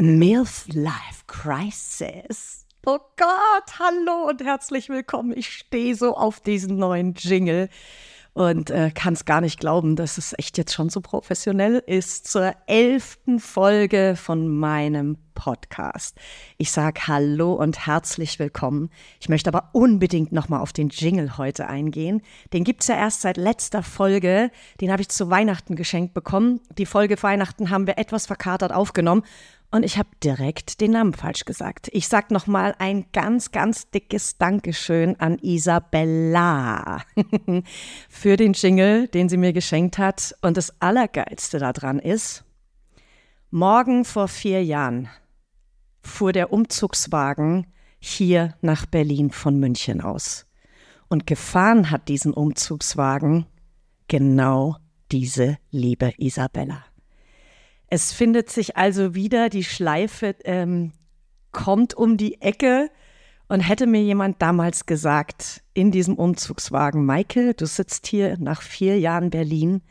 MILF Life Crisis. Oh Gott, hallo und herzlich willkommen. Ich stehe so auf diesen neuen Jingle und äh, kann es gar nicht glauben, dass es echt jetzt schon so professionell ist zur elften Folge von meinem Podcast. Ich sage Hallo und herzlich willkommen. Ich möchte aber unbedingt nochmal auf den Jingle heute eingehen. Den gibt's ja erst seit letzter Folge. Den habe ich zu Weihnachten geschenkt bekommen. Die Folge Weihnachten haben wir etwas verkatert aufgenommen und ich habe direkt den Namen falsch gesagt. Ich sag noch mal ein ganz, ganz dickes Dankeschön an Isabella für den Jingle, den sie mir geschenkt hat. Und das Allergeilste daran ist, morgen vor vier Jahren fuhr der Umzugswagen hier nach Berlin von München aus. Und gefahren hat diesen Umzugswagen genau diese liebe Isabella. Es findet sich also wieder, die Schleife ähm, kommt um die Ecke. Und hätte mir jemand damals gesagt, in diesem Umzugswagen, Maike, du sitzt hier nach vier Jahren Berlin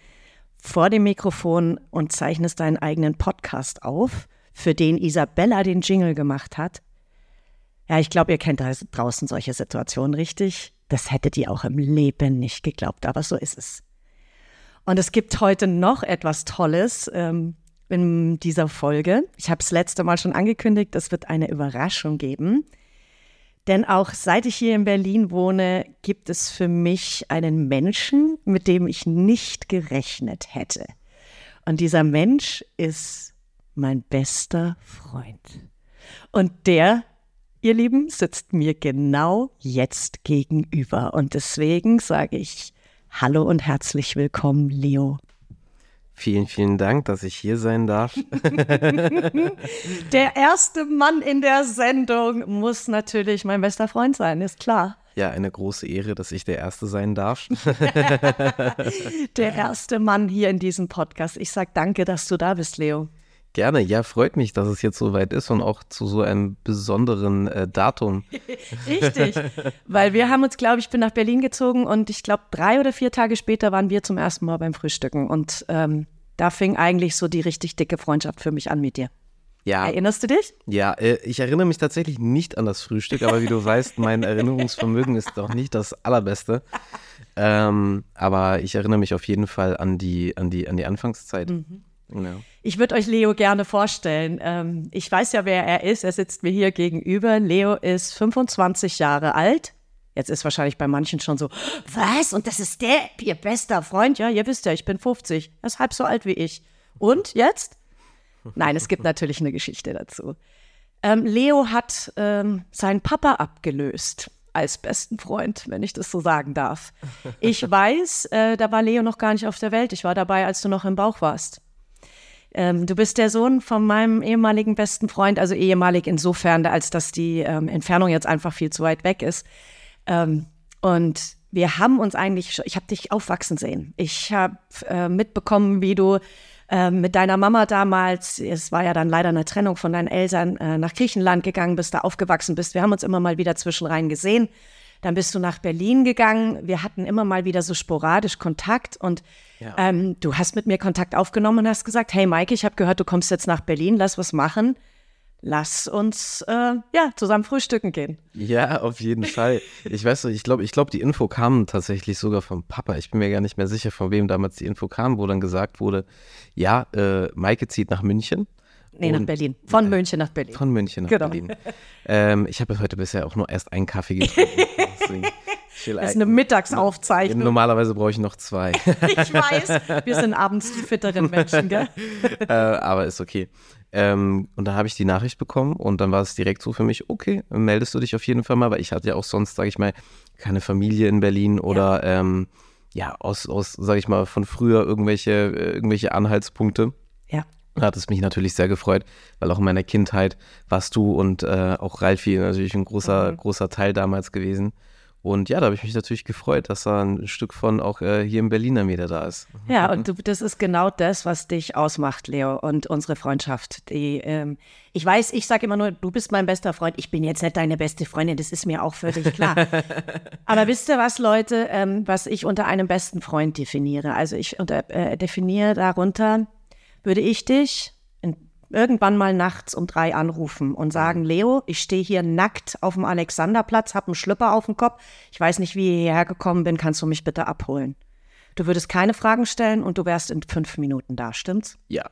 vor dem Mikrofon und zeichnest deinen eigenen Podcast auf, für den Isabella den Jingle gemacht hat. Ja, ich glaube, ihr kennt draußen solche Situationen richtig. Das hättet ihr auch im Leben nicht geglaubt, aber so ist es. Und es gibt heute noch etwas Tolles. Ähm, in dieser Folge. Ich habe es letzte Mal schon angekündigt, es wird eine Überraschung geben. Denn auch seit ich hier in Berlin wohne, gibt es für mich einen Menschen, mit dem ich nicht gerechnet hätte. Und dieser Mensch ist mein bester Freund. Und der, ihr Lieben, sitzt mir genau jetzt gegenüber. Und deswegen sage ich Hallo und herzlich willkommen, Leo. Vielen, vielen Dank, dass ich hier sein darf. der erste Mann in der Sendung muss natürlich mein bester Freund sein, ist klar. Ja, eine große Ehre, dass ich der Erste sein darf. der erste Mann hier in diesem Podcast. Ich sage danke, dass du da bist, Leo. Gerne, ja, freut mich, dass es jetzt so weit ist und auch zu so einem besonderen äh, Datum. Richtig, weil wir haben uns, glaube ich, bin nach Berlin gezogen und ich glaube, drei oder vier Tage später waren wir zum ersten Mal beim Frühstücken und ähm, da fing eigentlich so die richtig dicke Freundschaft für mich an mit dir. Ja. Erinnerst du dich? Ja, äh, ich erinnere mich tatsächlich nicht an das Frühstück, aber wie du weißt, mein Erinnerungsvermögen ist doch nicht das allerbeste. Ähm, aber ich erinnere mich auf jeden Fall an die, an die, an die Anfangszeit. Mhm. Ja. Ich würde euch Leo gerne vorstellen. Ähm, ich weiß ja, wer er ist. Er sitzt mir hier gegenüber. Leo ist 25 Jahre alt. Jetzt ist wahrscheinlich bei manchen schon so, was? Und das ist der, ihr bester Freund? Ja, ihr wisst ja, ich bin 50. Er ist halb so alt wie ich. Und jetzt? Nein, es gibt natürlich eine Geschichte dazu. Ähm, Leo hat ähm, seinen Papa abgelöst als besten Freund, wenn ich das so sagen darf. Ich weiß, äh, da war Leo noch gar nicht auf der Welt. Ich war dabei, als du noch im Bauch warst. Ähm, du bist der Sohn von meinem ehemaligen besten Freund, also ehemalig insofern, als dass die ähm, Entfernung jetzt einfach viel zu weit weg ist. Ähm, und wir haben uns eigentlich, ich habe dich aufwachsen sehen. Ich habe äh, mitbekommen, wie du äh, mit deiner Mama damals, es war ja dann leider eine Trennung von deinen Eltern, äh, nach Griechenland gegangen bist, da aufgewachsen bist. Wir haben uns immer mal wieder zwischenrein gesehen. Dann bist du nach Berlin gegangen. Wir hatten immer mal wieder so sporadisch Kontakt und ja. ähm, du hast mit mir Kontakt aufgenommen und hast gesagt, hey Maike, ich habe gehört, du kommst jetzt nach Berlin, lass was machen. Lass uns äh, ja zusammen frühstücken gehen. Ja, auf jeden Fall. Ich weiß, ich glaube, ich glaube, die Info kam tatsächlich sogar vom Papa. Ich bin mir gar nicht mehr sicher, von wem damals die Info kam, wo dann gesagt wurde, ja, äh, Maike zieht nach München. Nee, nach Berlin. Von äh, München nach Berlin. Von München nach genau. Berlin. Ähm, ich habe heute bisher auch nur erst einen Kaffee getrunken. das ist eine Mittagsaufzeichnung. Normalerweise brauche ich noch zwei. ich weiß, wir sind abends die fitteren Menschen, gell? äh, aber ist okay. Ähm, und da habe ich die Nachricht bekommen und dann war es direkt so für mich, okay, meldest du dich auf jeden Fall mal, weil ich hatte ja auch sonst, sage ich mal, keine Familie in Berlin oder ja, ähm, ja aus, aus sage ich mal, von früher irgendwelche, äh, irgendwelche Anhaltspunkte. Ja. hat es mich natürlich sehr gefreut, weil auch in meiner Kindheit warst du und äh, auch Ralfi natürlich ein großer, Mhm. großer Teil damals gewesen. Und ja, da habe ich mich natürlich gefreut, dass da ein Stück von auch äh, hier im Berliner wieder da ist. Ja, und du, das ist genau das, was dich ausmacht, Leo, und unsere Freundschaft. Die, ähm, ich weiß, ich sage immer nur, du bist mein bester Freund. Ich bin jetzt nicht deine beste Freundin, das ist mir auch völlig klar. Aber wisst ihr was, Leute, ähm, was ich unter einem besten Freund definiere? Also ich unter, äh, definiere darunter, würde ich dich irgendwann mal nachts um drei anrufen und sagen, Leo, ich stehe hier nackt auf dem Alexanderplatz, habe einen Schlüpper auf dem Kopf. Ich weiß nicht, wie ich hierher gekommen bin, kannst du mich bitte abholen? Du würdest keine Fragen stellen und du wärst in fünf Minuten da, stimmt's? Ja.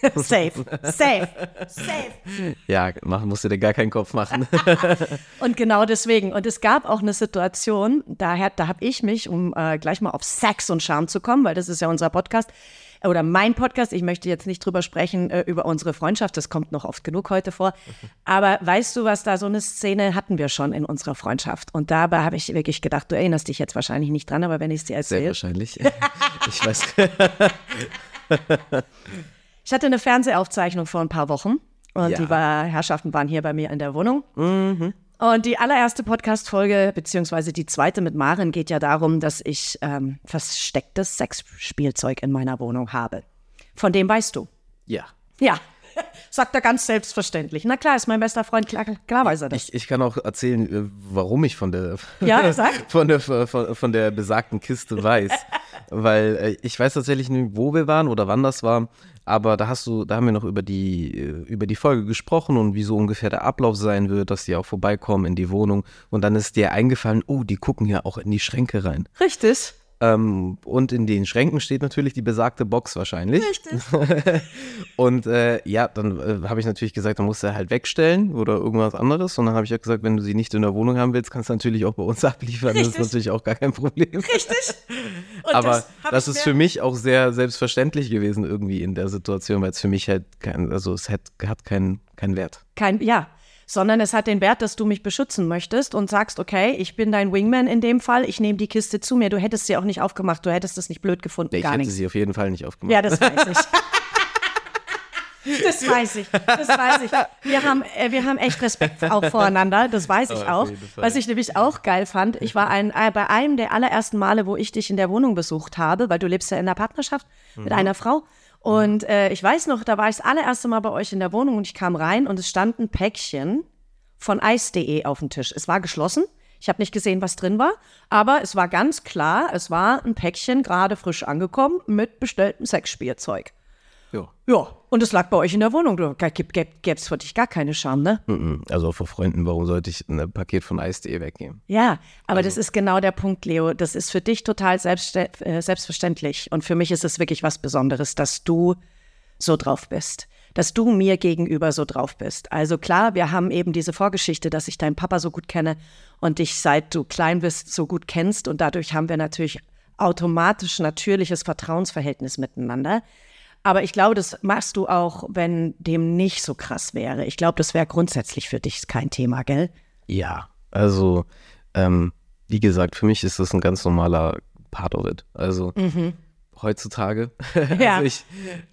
safe, safe, safe. Ja, machen musst du dir gar keinen Kopf machen. Und genau deswegen. Und es gab auch eine Situation, daher, da habe ich mich, um äh, gleich mal auf Sex und Charme zu kommen, weil das ist ja unser Podcast oder mein Podcast. Ich möchte jetzt nicht drüber sprechen, äh, über unsere Freundschaft. Das kommt noch oft genug heute vor. Aber weißt du, was da so eine Szene hatten wir schon in unserer Freundschaft. Und dabei habe ich wirklich gedacht, du erinnerst dich jetzt wahrscheinlich nicht dran, aber wenn ich es dir Sehr erzähle. wahrscheinlich. Ich weiß. Ich hatte eine Fernsehaufzeichnung vor ein paar Wochen und Ja. die war, Herrschaften waren hier bei mir in der Wohnung. Und die allererste Podcast-Folge, beziehungsweise die zweite mit Maren, geht ja darum, dass ich ähm, verstecktes Sexspielzeug in meiner Wohnung habe. Von dem weißt du. Ja. Ja, sagt er ganz selbstverständlich. Na klar, ist mein bester Freund, klar, klar weiß er das. Ich, ich kann auch erzählen, äh, warum ich von der, Ja, von der, von, von der besagten Kiste weiß. Weil äh, ich weiß tatsächlich nicht, wo wir waren oder wann das war. Aber da hast du, da haben wir noch über die, äh, über die Folge gesprochen und wie so ungefähr der Ablauf sein wird, dass die auch vorbeikommen in die Wohnung. Und dann ist dir eingefallen, oh, die gucken ja auch in die Schränke rein. Richtig. Ähm, und in den Schränken steht natürlich die besagte Box wahrscheinlich. Richtig. Und äh, ja, dann äh, habe ich natürlich gesagt, dann musst du halt wegstellen oder irgendwas anderes. Und dann habe ich ja gesagt, wenn du sie nicht in der Wohnung haben willst, kannst du natürlich auch bei uns abliefern. Das ist Richtig. natürlich auch gar kein Problem. Richtig. Und Aber das das, ist für mich auch sehr selbstverständlich gewesen irgendwie in der Situation, weil es für mich halt kein, also es hat, hat keinen keinen Wert. Kein, ja, sondern es hat den Wert, dass du mich beschützen möchtest und sagst, okay, ich bin dein Wingman in dem Fall, ich nehme die Kiste zu mir. Du hättest sie auch nicht aufgemacht, du hättest es nicht blöd gefunden, Ich gar hätte nichts. sie auf jeden Fall nicht aufgemacht. Ja, das weiß ich. Das weiß ich, das weiß ich. Wir haben, äh, wir haben echt Respekt auch voreinander, das weiß ich auch. Was ich nämlich auch geil fand, ich war ein, äh, bei einem der allerersten Male, wo ich dich in der Wohnung besucht habe, weil du lebst ja in einer Partnerschaft mit einer Frau. Und äh, ich weiß noch, da war ich das allererste Mal bei euch in der Wohnung und ich kam rein und es stand ein Päckchen von Eis.de auf dem Tisch. Es war geschlossen. Ich habe nicht gesehen, was drin war, aber es war ganz klar, es war ein Päckchen gerade frisch angekommen mit bestelltem Sexspielzeug. Ja. Ja, und es lag bei euch in der Wohnung. Du gäb, gäb, gäb's für dich gar keine Scham, ne? Mhm. Also vor Freunden, warum sollte ich ein Paket von Eis.de weggeben? Ja, aber Also das ist genau der Punkt, Leo. Das ist für dich total äh, selbstverständlich. Und für mich ist es wirklich was Besonderes, dass du so drauf bist. Dass du mir gegenüber so drauf bist. Also klar, wir haben eben diese Vorgeschichte, dass ich deinen Papa so gut kenne und dich seit du klein bist so gut kennst. Und dadurch haben wir natürlich automatisch natürliches Vertrauensverhältnis miteinander. Aber ich glaube, das machst du auch, wenn dem nicht so krass wäre. Ich glaube, das wäre grundsätzlich für dich kein Thema, gell? Ja, also ähm, wie gesagt, für mich ist das ein ganz normaler Part of it. Also heutzutage. Mhm. Ja. also, ich,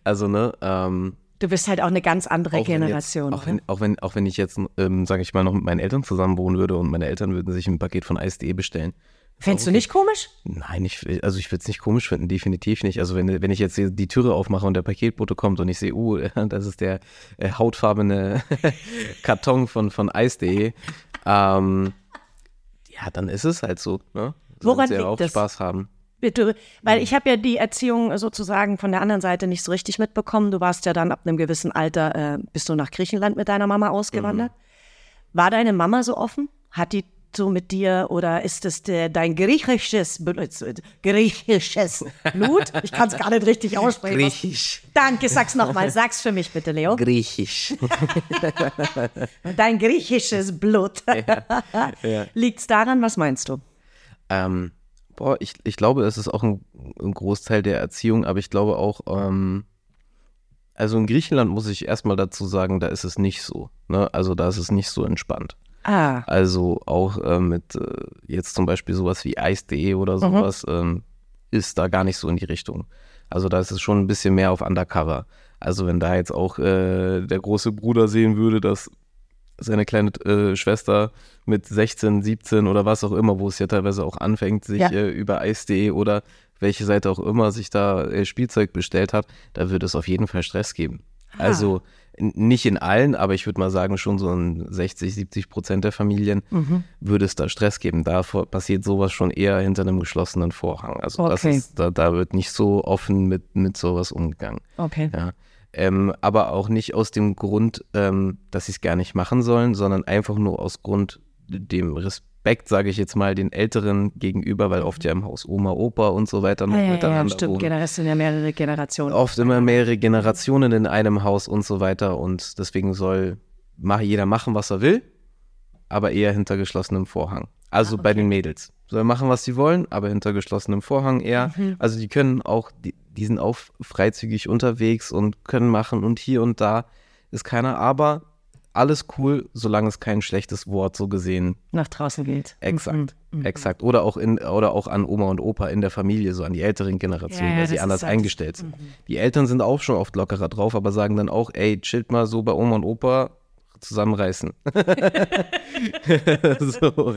also ne, ähm, Du bist halt auch eine ganz andere auch Generation. Jetzt, auch, oder? wenn, auch, wenn, auch wenn ich jetzt, ähm, sage ich mal, noch mit meinen Eltern zusammen wohnen würde und meine Eltern würden sich ein Paket von Eis.de bestellen. Fändest du nicht komisch? Nein, ich, also ich würde es nicht komisch finden, definitiv nicht. Also wenn, wenn ich jetzt die Türe aufmache und der Paketbote kommt und ich sehe, uh, das ist der äh, hautfarbene Karton von, von Eis.de, ähm, ja, dann ist es halt so. Ne? Woran ja liegt auch das? Spaß haben. Bitte, weil ich habe ja die Erziehung sozusagen von der anderen Seite nicht so richtig mitbekommen. Du warst ja dann ab einem gewissen Alter, äh, bist du nach Griechenland mit deiner Mama ausgewandert. War deine Mama so offen? Hat die so mit dir oder ist es der, dein griechisches, Blut- griechisches Blut? Ich kann es gar nicht richtig aussprechen. Griechisch. Danke, sag's nochmal. Sag's für mich bitte, Leo. Griechisch. Dein griechisches Blut. Liegt's daran? Was meinst du? Ähm, boah, ich, ich glaube, es ist auch ein, ein Großteil der Erziehung, aber ich glaube auch, ähm, also in Griechenland muss ich erstmal dazu sagen, da ist es nicht so. Ne? Also da ist es nicht so entspannt. Ah, Also auch äh, mit äh, jetzt zum Beispiel sowas wie Eis.de oder sowas ähm, ist da gar nicht so in die Richtung. Also da ist es schon ein bisschen mehr auf Undercover. Also wenn da jetzt auch äh, der große Bruder sehen würde, dass seine kleine äh, Schwester mit 16, 17 oder was auch immer, wo es ja teilweise auch anfängt, sich Ja. äh, über Eis.de oder welche Seite auch immer sich da äh, Spielzeug bestellt hat, da würde es auf jeden Fall Stress geben. Also n- nicht in allen, aber ich würde mal sagen, schon so in 60, 70 Prozent der Familien Mhm. würde es da Stress geben. Da passiert sowas schon eher hinter einem geschlossenen Vorhang. Also das Okay. ist, da, da wird nicht so offen mit, mit sowas umgegangen. Okay. Ja. Ähm, aber auch nicht aus dem Grund, ähm, dass sie es gar nicht machen sollen, sondern einfach nur aus Grund dem Respekt, sage ich jetzt mal, den Älteren gegenüber, weil oft ja im Haus Oma, Opa und so weiter noch Ja, ja, ja, miteinander stimmt. wohnen. Gener- Das sind ja mehrere Generationen. Oft immer mehrere Generationen in einem Haus und so weiter und deswegen soll jeder machen, was er will, aber eher hinter geschlossenem Vorhang. Also bei den Mädels. Soll machen, was sie wollen, aber hinter geschlossenem Vorhang eher. Also die können auch, die, die sind auch freizügig unterwegs und können machen und hier und da ist keiner, aber alles cool, solange es kein schlechtes Wort so gesehen Nach draußen geht. Exakt, Mhm. exakt. Oder auch in oder auch an Oma und Opa in der Familie, so an die älteren Generationen, Ja, ja, weil sie anders halt- eingestellt sind. Die Eltern sind auch schon oft lockerer drauf, aber sagen dann auch, ey, chillt mal so bei Oma und Opa zusammenreißen. so,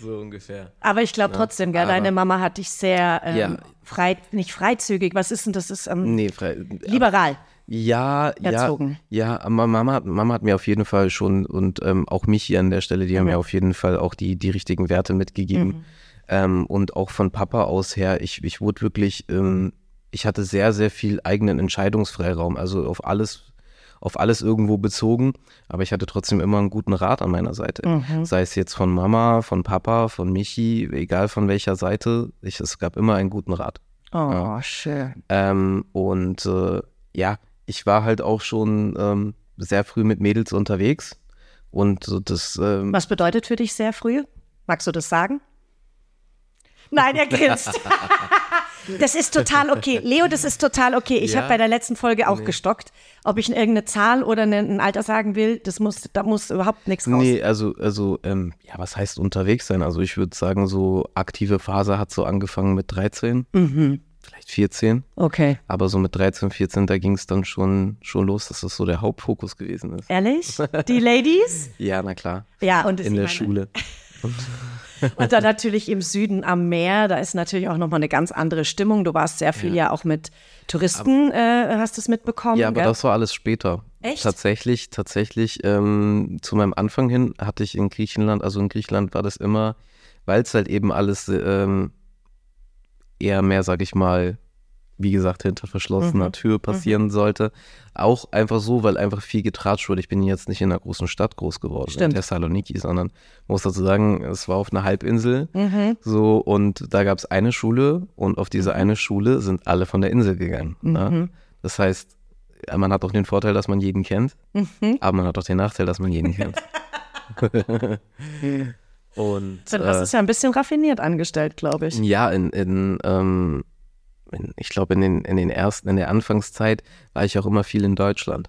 so ungefähr. Aber ich glaube trotzdem, gell, aber- deine Mama hat dich sehr ähm, Ja. frei, nicht freizügig, was ist denn das? Ist ähm, Nee, frei, liberal. Ja, erzogen. ja, ja, Mama, hat- Mama hat mir auf jeden Fall schon und ähm, auch mich hier an der Stelle, die haben Mhm. mir auf jeden Fall auch die, die richtigen Werte mitgegeben. Ähm, und auch von Papa aus her, ich, ich wurde wirklich, ähm, ich hatte sehr, sehr viel eigenen Entscheidungsfreiraum, also auf alles, auf alles irgendwo bezogen, aber ich hatte trotzdem immer einen guten Rat an meiner Seite. Mhm. Sei es jetzt von Mama, von Papa, von Michi, egal von welcher Seite, ich, es gab immer einen guten Rat. Oh, schön. Ähm, und äh, ja, ich war halt auch schon ähm, sehr früh mit Mädels unterwegs. Und so das, ähm, Was bedeutet für dich sehr früh? Magst du das sagen? Nein, er grinst. Das ist total okay. Leo, das ist total okay. Ich Ja. habe bei der letzten Folge auch gestockt. Ob ich irgendeine Zahl oder eine- ein Alter sagen will, das muss, da muss überhaupt nichts raus. nee, also, also, ähm, ja, was heißt unterwegs sein? Also ich würde sagen, so aktive Phase hat so angefangen mit 13, Mhm. Vielleicht 14. Okay. Aber so mit 13, 14, da ging es dann schon, schon los, dass das so der Hauptfokus gewesen ist. Ehrlich? Die Ladies? Ja, na klar. Ja, und In der meine- Schule. Und dann natürlich im Süden am Meer, da ist natürlich auch nochmal eine ganz andere Stimmung. Du warst sehr viel ja, auch mit Touristen, äh, hast du es mitbekommen. Ja, aber gell? das war alles später. Echt? Tatsächlich, tatsächlich, ähm, zu meinem Anfang hin hatte ich in Griechenland, also in Griechenland war das immer, weil es halt eben alles ähm, eher mehr, sag ich mal, wie gesagt, hinter verschlossener Mhm. Tür passieren sollte. Auch einfach so, weil einfach viel getratscht wurde. Ich bin jetzt nicht in einer großen Stadt groß geworden, Stimmt. in Thessaloniki, sondern muss dazu sagen, es war auf einer Halbinsel. Mhm. So, und da gab es eine Schule und auf diese eine Schule sind alle von der Insel gegangen. Mhm. Ne? Das heißt, man hat auch den Vorteil, dass man jeden kennt, Mhm. aber man hat auch den Nachteil, dass man jeden kennt. und Du hast äh, es ja ein bisschen raffiniert angestellt, glaube ich. ja, in, in, ähm, in ich glaube, in den, in den ersten, in der Anfangszeit war ich auch immer viel in Deutschland.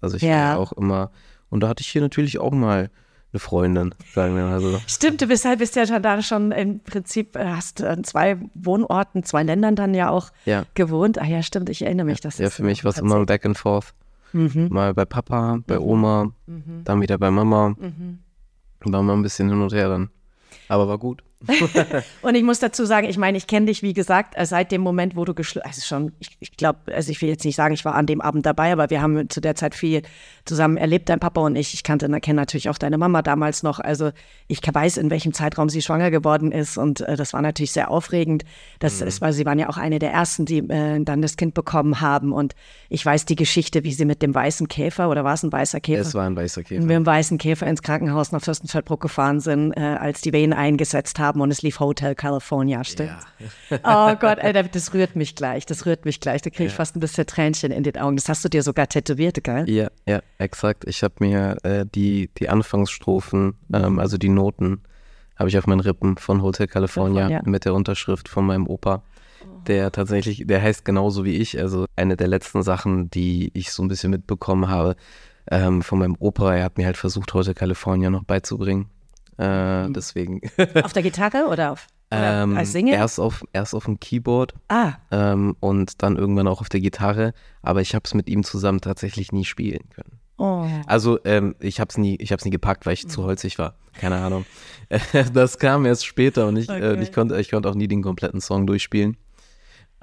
Also ich war Ja. ja auch immer, und da hatte ich hier natürlich auch mal eine Freundin, sagen wir mal so. Stimmt, du bist halt bist ja da schon im Prinzip, äh, hast an zwei Wohnorten, zwei Ländern dann ja auch Ja. gewohnt. Ah ja, stimmt, ich erinnere mich. Das Ja, ist für mich war es immer ein Back and Forth. Mhm. Mal bei Papa, bei Oma, dann wieder bei Mama. Mhm. War mal ein bisschen hin und her dann. Aber war gut. Und ich muss dazu sagen, ich meine, ich kenne dich, wie gesagt, äh, seit dem Moment, wo du geschlossen, also schon, ich, ich glaube, also ich will jetzt nicht sagen, ich war an dem Abend dabei, aber wir haben zu der Zeit viel zusammen erlebt, dein Papa und ich. Ich kannte, kenne natürlich auch deine Mama damals noch. Also ich weiß, in welchem Zeitraum sie schwanger geworden ist und äh, das war natürlich sehr aufregend. Das Mhm. ist, weil sie waren ja auch eine der ersten, die äh, dann das Kind bekommen haben und ich weiß die Geschichte, wie sie mit dem weißen Käfer oder war es ein weißer Käfer? Es war ein weißer Käfer. mit dem weißen Käfer ins Krankenhaus nach Fürstenfeldbruck gefahren sind, äh, als die Wehen eingesetzt haben und es lief Hotel California, stimmt? Oh Gott, Alter, das rührt mich gleich, das rührt mich gleich. Da kriege ich fast ein bisschen Tränchen in den Augen. Das hast du dir sogar tätowiert, gell? Ja, ja, exakt. Ich habe mir äh, die, die Anfangsstrophen, ähm, also die Noten, habe ich auf meinen Rippen von Hotel California Ja. mit der Unterschrift von meinem Opa, der tatsächlich, der heißt genauso wie ich. Also eine der letzten Sachen, die ich so ein bisschen mitbekommen habe ähm, von meinem Opa. Er hat mir halt versucht, Hotel California noch beizubringen. Äh, Deswegen. Auf der Gitarre oder auf? Oder Ähm, als Single? erst, auf, erst auf dem Keyboard Ah, ähm, und dann irgendwann auch auf der Gitarre, aber ich habe es mit ihm zusammen tatsächlich nie spielen können. oh. Also ähm, ich habe es nie, ich hab's nie gepackt, weil ich zu holzig war. Keine Ahnung. das kam erst später und ich, äh, Okay. ich, konnte, ich konnte auch nie den kompletten Song durchspielen.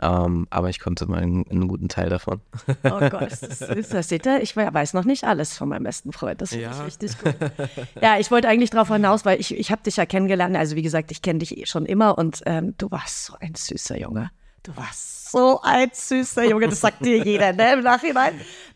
Ähm, aber ich konnte mal einen, einen guten Teil davon. Oh Gott, das, ist, das seht ihr, ich weiß noch nicht alles von meinem besten Freund. Das finde Ja. ich richtig gut. Ja, ich wollte eigentlich darauf hinaus, weil ich, ich habe dich ja kennengelernt. Also wie gesagt, ich kenne dich eh schon immer und ähm, du warst so ein süßer Junge. Du warst so ein süßer Junge, das sagt dir jeder, ne, im Nachhinein.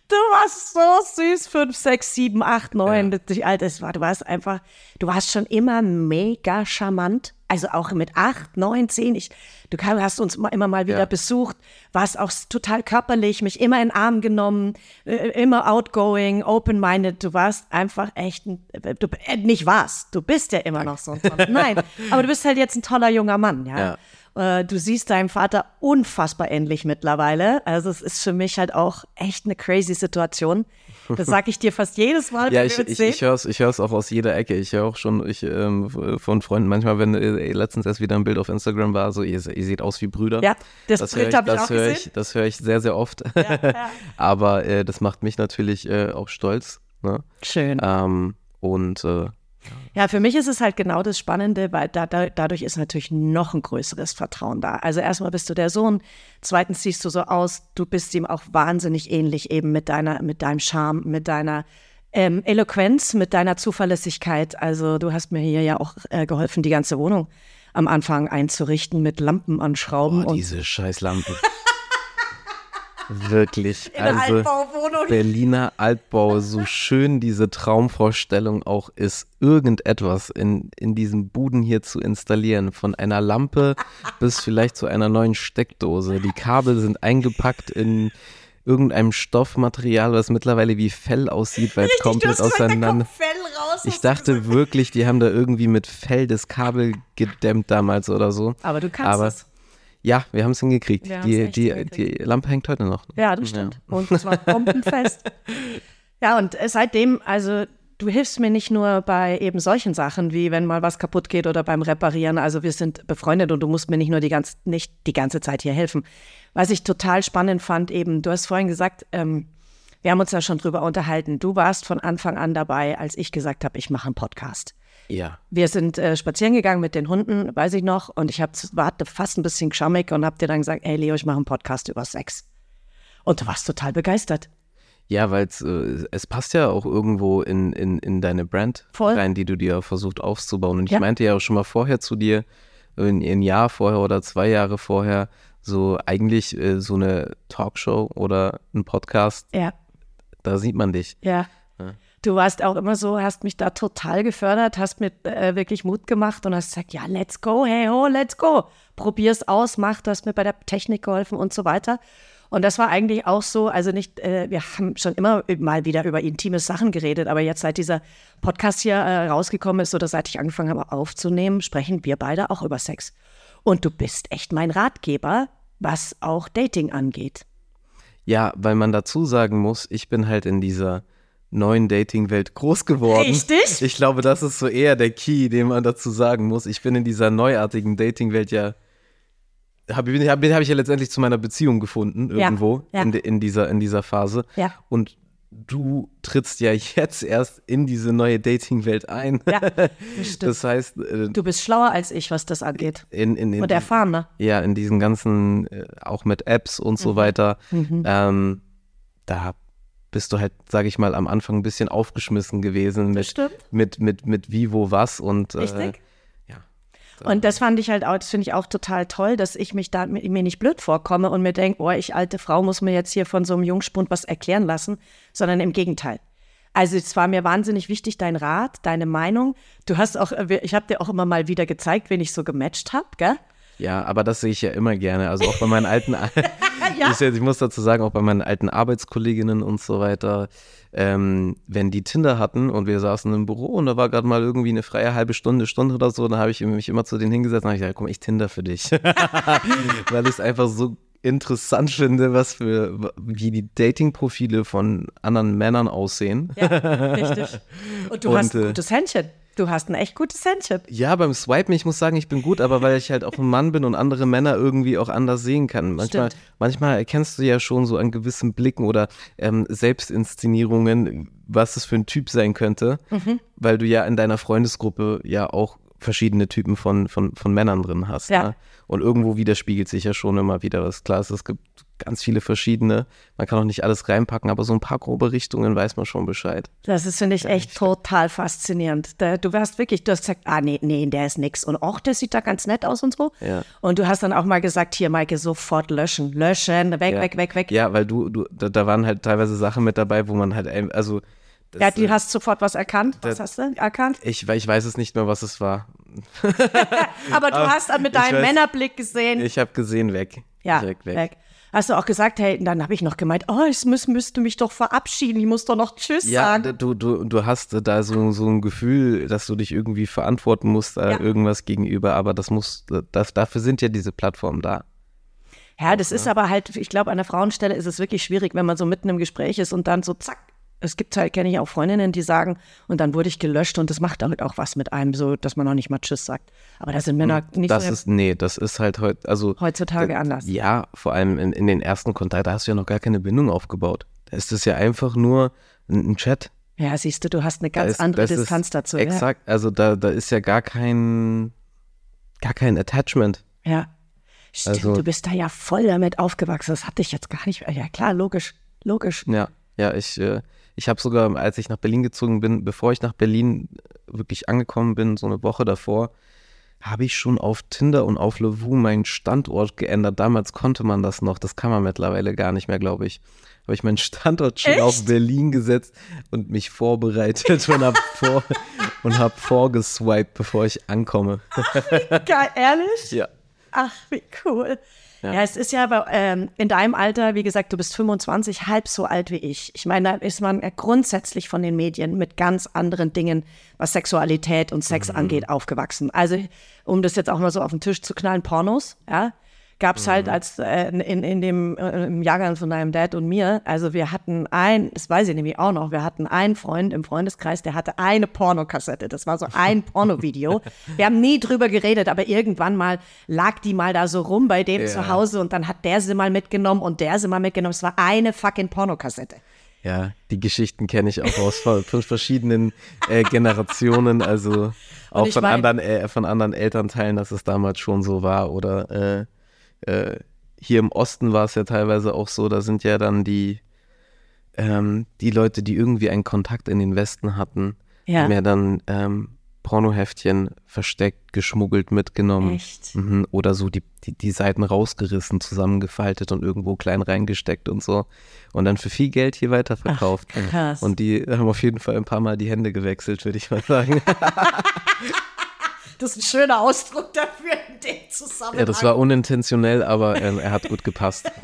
Du warst so süß, fünf, sechs, sieben, acht, neun, wie alt es war. Du warst einfach, du warst schon immer mega charmant. Also auch mit acht, neun, zehn. Ich, du hast uns immer mal wieder Ja. besucht, warst auch total körperlich, mich immer in den Arm genommen, äh, immer outgoing, open-minded. Du warst einfach echt, ein, äh, du äh, nicht warst, du bist ja immer noch so ein toller, nein, aber du bist halt jetzt ein toller junger Mann, ja. Äh, Du siehst deinem Vater unfassbar ähnlich mittlerweile. Also es ist für mich halt auch echt eine crazy Situation. Das sage ich dir fast jedes Mal, Ja, wenn ich, wir uns ich, sehen. ich höre es ich hör's auch aus jeder Ecke. Ich höre auch schon ich, ähm, von Freunden, manchmal, wenn äh, letztens erst wieder ein Bild auf Instagram war, so, ihr, ihr seht aus wie Brüder. Ja, das das Bild höre ich, auch höre gesehen. ich, das höre ich sehr, sehr oft. Aber äh, das macht mich natürlich äh, auch stolz. Ne? Schön. Ähm, und äh, Ja, für mich ist es halt genau das Spannende, weil da, da, dadurch ist natürlich noch ein größeres Vertrauen da. Also erstmal bist du der Sohn, zweitens siehst du so aus, du bist ihm auch wahnsinnig ähnlich eben mit deiner, mit deinem Charme, mit deiner ähm, Eloquenz, mit deiner Zuverlässigkeit. Also du hast mir hier ja auch äh, geholfen, die ganze Wohnung am Anfang einzurichten mit Lampen anschrauben oh, und diese Scheißlampen. Wirklich. in also, Altbauwohnung. Berliner Altbau, so schön diese Traumvorstellung auch ist, irgendetwas in, in diesen Buden hier zu installieren, von einer Lampe bis vielleicht zu einer neuen Steckdose. Die Kabel sind eingepackt in irgendeinem Stoffmaterial, was mittlerweile wie Fell aussieht, weil es komplett auseinander. Ich dachte wirklich, die haben da irgendwie mit Fell das Kabel gedämmt damals oder so. Aber du kannst Aber es. Ja, wir haben es hingekriegt. Die, die, hingekriegt. die Lampe hängt heute noch. Ja, das stimmt. Und es war bombenfest. ja, und seitdem, also du hilfst mir nicht nur bei eben solchen Sachen, wie wenn mal was kaputt geht oder beim Reparieren. Also wir sind befreundet und du musst mir nicht nur die ganze, nicht die ganze Zeit hier helfen. Was ich total spannend fand, eben, du hast vorhin gesagt, ähm, wir haben uns ja schon drüber unterhalten. Du warst von Anfang an dabei, als ich gesagt habe, ich mache einen Podcast. Ja. Wir sind äh, spazieren gegangen mit den Hunden, weiß ich noch, und ich hab, warte fast ein bisschen geschammig und hab dir dann gesagt, hey Leo, ich mache einen Podcast über Sex. Und du warst total begeistert. Ja, weil äh, es passt ja auch irgendwo in, in, in deine Brand Voll. rein, die du dir versucht aufzubauen. Und ich Ja. meinte ja auch schon mal vorher zu dir, ein, ein Jahr vorher oder zwei Jahre vorher, so eigentlich äh, so eine Talkshow oder ein Podcast, Ja, da sieht man dich. ja. Du warst auch immer so, hast mich da total gefördert, hast mir äh, wirklich Mut gemacht und hast gesagt, ja, let's go, hey ho, let's go. Probier's aus, mach, du hast mir bei der Technik geholfen und so weiter. Und das war eigentlich auch so, also nicht, äh, wir haben schon immer mal wieder über intime Sachen geredet, aber jetzt seit dieser Podcast hier äh, rausgekommen ist oder seit ich angefangen habe aufzunehmen, sprechen wir beide auch über Sex. Und du bist echt mein Ratgeber, was auch Dating angeht. Ja, weil man dazu sagen muss, ich bin halt in dieser neuen Dating-Welt groß geworden. Richtig. Ich glaube, das ist so eher der Key, den man dazu sagen muss. Ich bin in dieser neuartigen Dating-Welt ja, habe hab, hab ich ja letztendlich zu meiner Beziehung gefunden, Ja, irgendwo ja. In, de- in, dieser, in dieser Phase. Ja. Und du trittst ja jetzt erst in diese neue Dating-Welt ein. Ja, das stimmt. Das heißt, äh, Du bist schlauer als ich, was das angeht. in, in, in, Und erfahrener. ja, in diesen ganzen, äh, auch mit Apps und Mhm. so weiter, ähm, da bist du halt, sage ich mal, am Anfang ein bisschen aufgeschmissen gewesen mit, mit, mit, mit wie, wo, was und äh, Richtig. ja. Und das fand ich halt auch, das finde ich auch total toll, dass ich mich da mir mir nicht blöd vorkomme und mir denke, oh, ich alte Frau muss mir jetzt hier von so einem Jungspund was erklären lassen, sondern im Gegenteil. Also es war mir wahnsinnig wichtig, dein Rat, deine Meinung. Du hast auch, äh, ich habe dir auch immer mal wieder gezeigt, wen ich so gematcht habe, gell? Ja, aber das sehe ich ja immer gerne. Also auch bei meinen alten, ich, ich muss dazu sagen, auch bei meinen alten Arbeitskolleginnen und so weiter, ähm, wenn die Tinder hatten und wir saßen im Büro und da war gerade mal irgendwie eine freie halbe Stunde, Stunde oder so, dann habe ich mich immer zu denen hingesetzt und habe ich gesagt, komm, ich Tinder für dich. Weil ich es einfach so interessant finde, was für, wie die Dating-Profile von anderen Männern aussehen. Ja, richtig. Und du Und, hast ein äh, gutes Händchen. Du hast ein echt gutes Händchen. Ja, beim Swipen, ich muss sagen, ich bin gut, aber weil ich halt auch ein Mann bin und andere Männer irgendwie auch anders sehen kann. Manchmal, Stimmt. manchmal erkennst du ja schon so an gewissen Blicken oder ähm, Selbstinszenierungen, was es für ein Typ sein könnte, Mhm. weil du ja in deiner Freundesgruppe ja auch verschiedene Typen von, von, von Männern drin hast. Ja. Ne? Und irgendwo widerspiegelt sich ja schon immer wieder was. Klar, ist, es gibt ganz viele verschiedene. Man kann auch nicht alles reinpacken, aber so ein paar grobe Richtungen weiß man schon Bescheid. Das ist, finde ich, echt total faszinierend. Da, du warst wirklich, du hast gesagt, ah, nee, nee, der ist nix. Und auch, der sieht da ganz nett aus und so. Ja. Und du hast dann auch mal gesagt, hier, Maike, sofort löschen, löschen, weg, Ja. weg, weg, weg. Ja, weil du, du da, da waren halt teilweise Sachen mit dabei, wo man halt, ein- also das, Ja, du äh, hast sofort was erkannt. Was hast du erkannt? ich, ich weiß es nicht mehr, was es war. Aber du hast dann mit deinem weiß- Männerblick gesehen, Ich habe gesehen, weg. ja, Direkt weg. Hast du auch gesagt, hey, dann habe ich noch gemeint, oh, ich muss, müsste mich doch verabschieden, ich muss doch noch Tschüss Ja, sagen. du, du, du hast da so, so ein Gefühl, dass du dich irgendwie verantworten musst, äh, Ja. irgendwas gegenüber, aber das muss, das, dafür sind ja diese Plattformen da. Ja, das ist aber halt, ich glaube, an der Frauenstelle ist es wirklich schwierig, wenn man so mitten im Gespräch ist und dann so zack. Es gibt halt, kenne ich auch Freundinnen, die sagen, und dann wurde ich gelöscht und das macht halt auch was mit einem, so dass man noch nicht mal Tschüss sagt. Aber da sind Männer nicht Hm, Das so ist, nee, das ist halt heute, also. heutzutage anders. Ja, vor allem in, in den ersten Kontakt, da hast du ja noch gar keine Bindung aufgebaut. Da ist es ja einfach nur ein, ein Chat. Ja, siehst du, du hast eine ganz ist- andere das ist Distanz dazu. Ja. Exakt, also da, da ist ja gar kein, gar kein Attachment. ja. Stimmt, Also- du bist da ja voll damit aufgewachsen. Das hatte ich jetzt gar nicht. Ja, klar, logisch. Logisch. Ja, ja, ich, äh, ich habe sogar, als ich nach Berlin gezogen bin, bevor ich nach Berlin wirklich angekommen bin, so eine Woche davor, habe ich schon auf Tinder und auf Levu meinen Standort geändert. Damals konnte man das noch, das kann man mittlerweile gar nicht mehr, glaube ich. Habe ich meinen Standort schon auf Berlin gesetzt und mich vorbereitet und habe vor, und hab vorgeswiped, bevor ich ankomme. Geil, ehrlich? Ja. Ach, wie cool. Ja, es ist ja ähm, in deinem Alter, wie gesagt, du bist 25, halb so alt wie ich. Ich meine, da ist man ja grundsätzlich von den Medien mit ganz anderen Dingen, was Sexualität und Sex angeht, aufgewachsen. Also, um das jetzt auch mal so auf den Tisch zu knallen, Pornos, ja, gab es halt als äh, in, in dem äh, im Jahrgang von deinem Dad und mir, also wir hatten ein, das weiß ich nämlich auch noch, wir hatten einen Freund im Freundeskreis, der hatte eine Pornokassette. Das war so ein Pornovideo. wir haben nie drüber geredet, aber irgendwann mal lag die mal da so rum bei dem Ja. zu Hause und dann hat der sie mal mitgenommen und der sie mal mitgenommen. Es war eine fucking Pornokassette. Ja, die Geschichten kenne ich auch aus von verschiedenen äh, Generationen, also auch von mein- anderen, äh, von anderen Elternteilen, dass es damals schon so war. Oder äh, äh, hier im Osten war es ja teilweise auch so, da sind ja dann die, ähm, die Leute, die irgendwie einen Kontakt in den Westen hatten, Ja. haben ja dann ähm, Pornoheftchen versteckt, geschmuggelt, mitgenommen. Echt? Mhm, oder so die, die, die Seiten rausgerissen, zusammengefaltet und irgendwo klein reingesteckt und so. Und dann für viel Geld hier weiterverkauft. Ach, krass. Und die haben auf jeden Fall ein paar Mal die Hände gewechselt, würde ich mal sagen. Das ist ein schöner Ausdruck dafür in dem Zusammenhang. ja, das war unintentionell, aber ähm, er hat gut gepasst.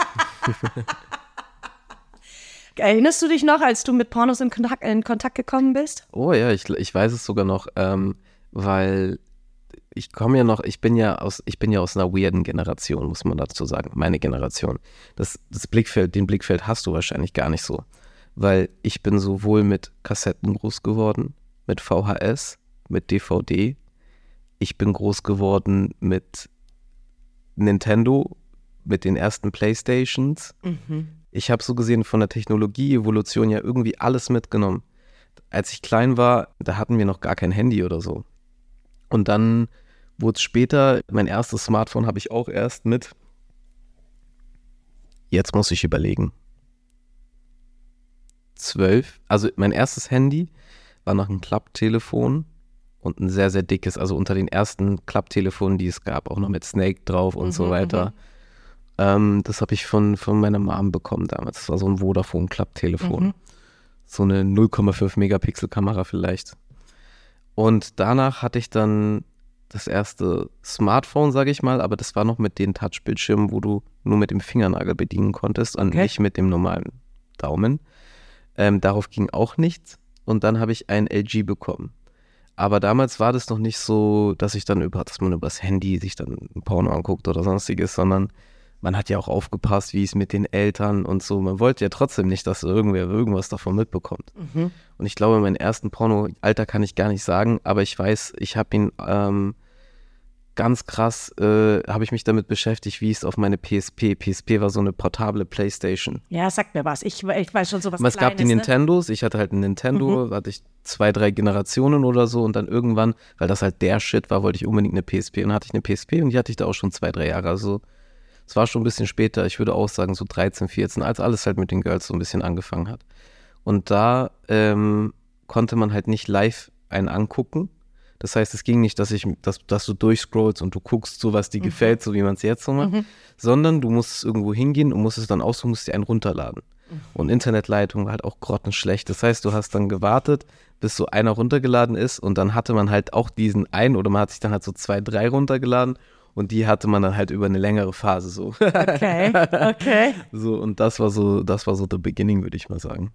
Erinnerst du dich noch, als du mit Pornos in Kontakt, in Kontakt gekommen bist? Oh ja, ich, ich weiß es sogar noch, ähm, weil ich komme ja noch, ich bin ja aus, ich bin ja aus einer weirden Generation, muss man dazu sagen. Meine Generation. Das, das Blickfeld, den Blickfeld hast du wahrscheinlich gar nicht so. Weil ich bin sowohl mit Kassetten groß geworden, mit VHS, mit DVD. Ich bin groß geworden mit Nintendo, mit den ersten Playstations. Ich habe so gesehen von der Technologie-Evolution ja irgendwie alles mitgenommen als ich klein war, da hatten wir noch gar kein Handy oder so. Und dann wurde es später, mein erstes Smartphone habe ich auch erst mit. Jetzt muss ich überlegen. Zwölf. Also mein erstes Handy war noch ein Klapptelefon und ein sehr, sehr dickes, also unter den ersten Klapptelefonen, die es gab, auch noch mit Snake drauf und so weiter. Ähm, das habe ich von, von meiner Mom bekommen damals. Das war so ein Vodafone-Klapptelefon so eine 0,5 Megapixel Kamera vielleicht. Und danach hatte ich dann das erste Smartphone, sage ich mal, aber das war noch mit den Touchbildschirmen, wo du nur mit dem Fingernagel bedienen konntest und Okay. nicht mit dem normalen Daumen. Ähm, darauf ging auch nichts. Und dann habe ich ein LG bekommen. Aber damals war das noch nicht so, dass ich dann über, dass man übers Handy sich dann ein Porno anguckt oder sonstiges, sondern man hat ja auch aufgepasst, wie es mit den Eltern und so. Man wollte ja trotzdem nicht, dass irgendwer irgendwas davon mitbekommt. Mhm. Und ich glaube, meinen ersten Porno, Alter kann ich gar nicht sagen, aber ich weiß, ich habe ihn ähm, ganz krass, äh, habe ich mich damit beschäftigt, wie es auf meine PSP. PSP war so eine portable Playstation. Ja, sagt mir was. Ich, ich weiß schon sowas Aber es gab die Kleines, ne? Nintendos, ich hatte halt einen Nintendo, Mhm. hatte ich zwei, drei Generationen oder so und dann irgendwann, weil das halt der Shit war, wollte ich unbedingt eine PSP und dann hatte ich eine PSP und die hatte ich da auch schon zwei, drei Jahre. Also es war schon ein bisschen später, ich würde auch sagen so 13, 14, als alles halt mit den Girls so ein bisschen angefangen hat. Und da ähm, konnte man halt nicht live einen angucken. Das heißt, es ging nicht, dass ich, dass, dass du durchscrollst und du guckst so, was dir gefällt, so wie man es jetzt so macht, sondern du musstest irgendwo hingehen und musstest dann aussuchen, musst dir einen runterladen. Und Internetleitung war halt auch grottenschlecht. Das heißt, du hast dann gewartet, bis so einer runtergeladen ist und dann hatte man halt auch diesen einen oder man hat sich dann halt so zwei, drei runtergeladen und die hatte man dann halt über eine längere Phase so. Okay, okay. so und das war so, das war so the beginning, würde ich mal sagen.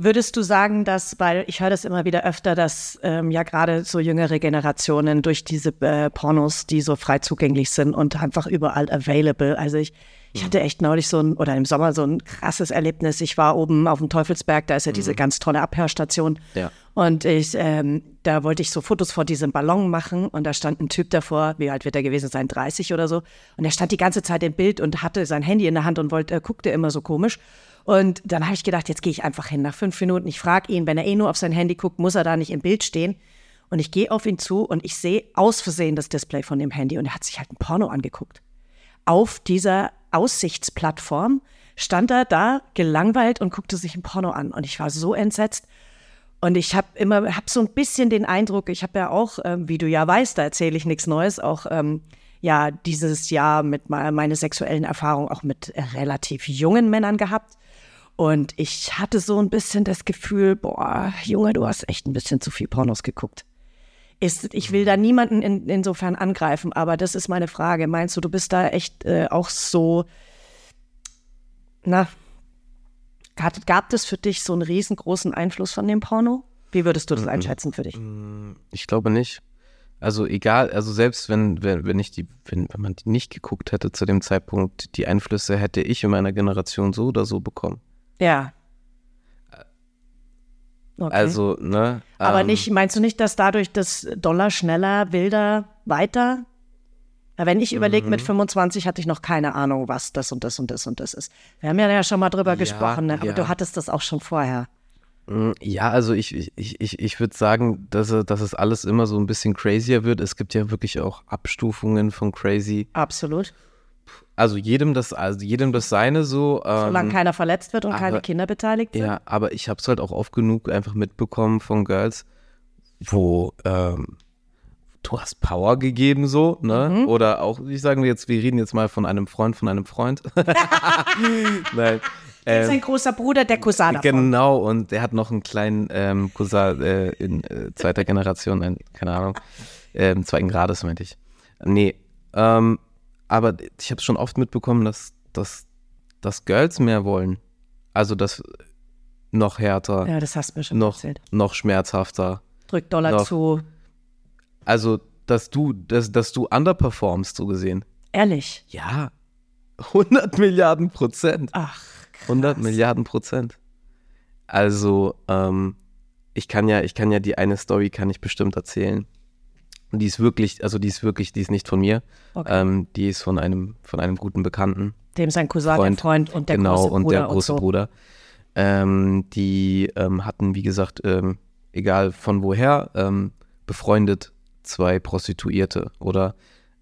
Würdest du sagen, dass, weil ich höre das immer wieder öfter, dass ähm, ja gerade so jüngere Generationen durch diese äh, Pornos, die so frei zugänglich sind und einfach überall available. Also ich, ich hatte echt neulich so ein, oder im Sommer so ein krasses Erlebnis. Ich war oben auf dem Teufelsberg, da ist ja diese ganz tolle Abhörstation. Ja. Und ich, ähm, da wollte ich so Fotos vor diesem Ballon machen und da stand ein Typ davor, wie alt wird er gewesen sein, 30 oder so. Und er stand die ganze Zeit im Bild und hatte sein Handy in der Hand und wollte, äh, guckte immer so komisch. Und dann habe ich gedacht, jetzt gehe ich einfach hin nach fünf Minuten. Ich frage ihn, wenn er eh nur auf sein Handy guckt, muss er da nicht im Bild stehen. Und ich gehe auf ihn zu und ich sehe aus Versehen das Display von dem Handy und er hat sich halt ein Porno angeguckt. Auf dieser Aussichtsplattform stand er da gelangweilt und guckte sich ein Porno an. Und ich war so entsetzt. Und ich habe immer, habe so ein bisschen den Eindruck, ich habe ja auch, ähm, wie du ja weißt, da erzähle ich nichts Neues, auch ähm, ja dieses Jahr mit me- meine sexuellen Erfahrungen auch mit äh, relativ jungen Männern gehabt. Und ich hatte so ein bisschen das Gefühl, boah, Junge, du hast echt ein bisschen zu viel Pornos geguckt. Ist, ich will da niemanden in, insofern angreifen, aber das ist meine Frage. Meinst du, du bist da echt äh, auch so, na, gab, gab es für dich so einen riesengroßen Einfluss von dem Porno? Wie würdest du das einschätzen für dich? Ich glaube nicht. Also egal, also selbst wenn, wenn, wenn ich die, wenn, wenn man die nicht geguckt hätte zu dem Zeitpunkt, die Einflüsse hätte ich in meiner Generation so oder so bekommen. Ja. Okay. Also, ne? Aber ähm, nicht, meinst du nicht, dass dadurch das Dollar schneller, wilder, weiter? Ja, wenn ich überlege, Mhm. mit 25 hatte ich noch keine Ahnung, was das und das und das und das ist. Wir haben ja schon mal drüber gesprochen, ne? aber ja. du hattest das auch schon vorher. Mm, Ja, also ich, ich, ich, ich würde sagen, dass, dass es alles immer so ein bisschen crazier wird. Es gibt ja wirklich auch Abstufungen von crazy. Absolut. Also jedem das, also jedem das seine so. Ähm, Solange keiner verletzt wird und keine aber- Kinder beteiligt sind. Ja, aber ich habe es halt auch oft genug einfach mitbekommen von Girls, wo ähm, du hast Power gegeben so, ne? Mhm. Oder auch, ich sage jetzt, wir reden jetzt mal von einem Freund, von einem Freund. Nein. Das ist Ähm, ein großer Bruder, der Cousin davon. Genau, und der hat noch einen kleinen ähm, Cousin äh, in äh, zweiter Generation, ein, keine Ahnung, ähm, zweiten Grades meinte ich. Nee, ähm, aber ich habe schon oft mitbekommen, dass, dass, dass Girls mehr wollen. Also das noch härter, Ja, das hast du mir schon noch, erzählt. noch schmerzhafter. Drück Dollar noch- zu. Also, dass du, dass, dass du underperformst, so gesehen. Ehrlich. Ja, 100 Milliarden Prozent. Ach, 100 Milliarden Prozent. Also, ähm, ich kann ja, ich kann ja die eine Story kann ich bestimmt erzählen. Und die ist wirklich, also die ist wirklich, die ist nicht von mir. Okay. Ähm, die ist von einem, von einem guten Bekannten. Dem sein Cousin, Freund. der Freund und der genau, große und Bruder der große und so. Bruder. Ähm, die ähm, hatten, wie gesagt, ähm, egal von woher, ähm, befreundet zwei Prostituierte. Oder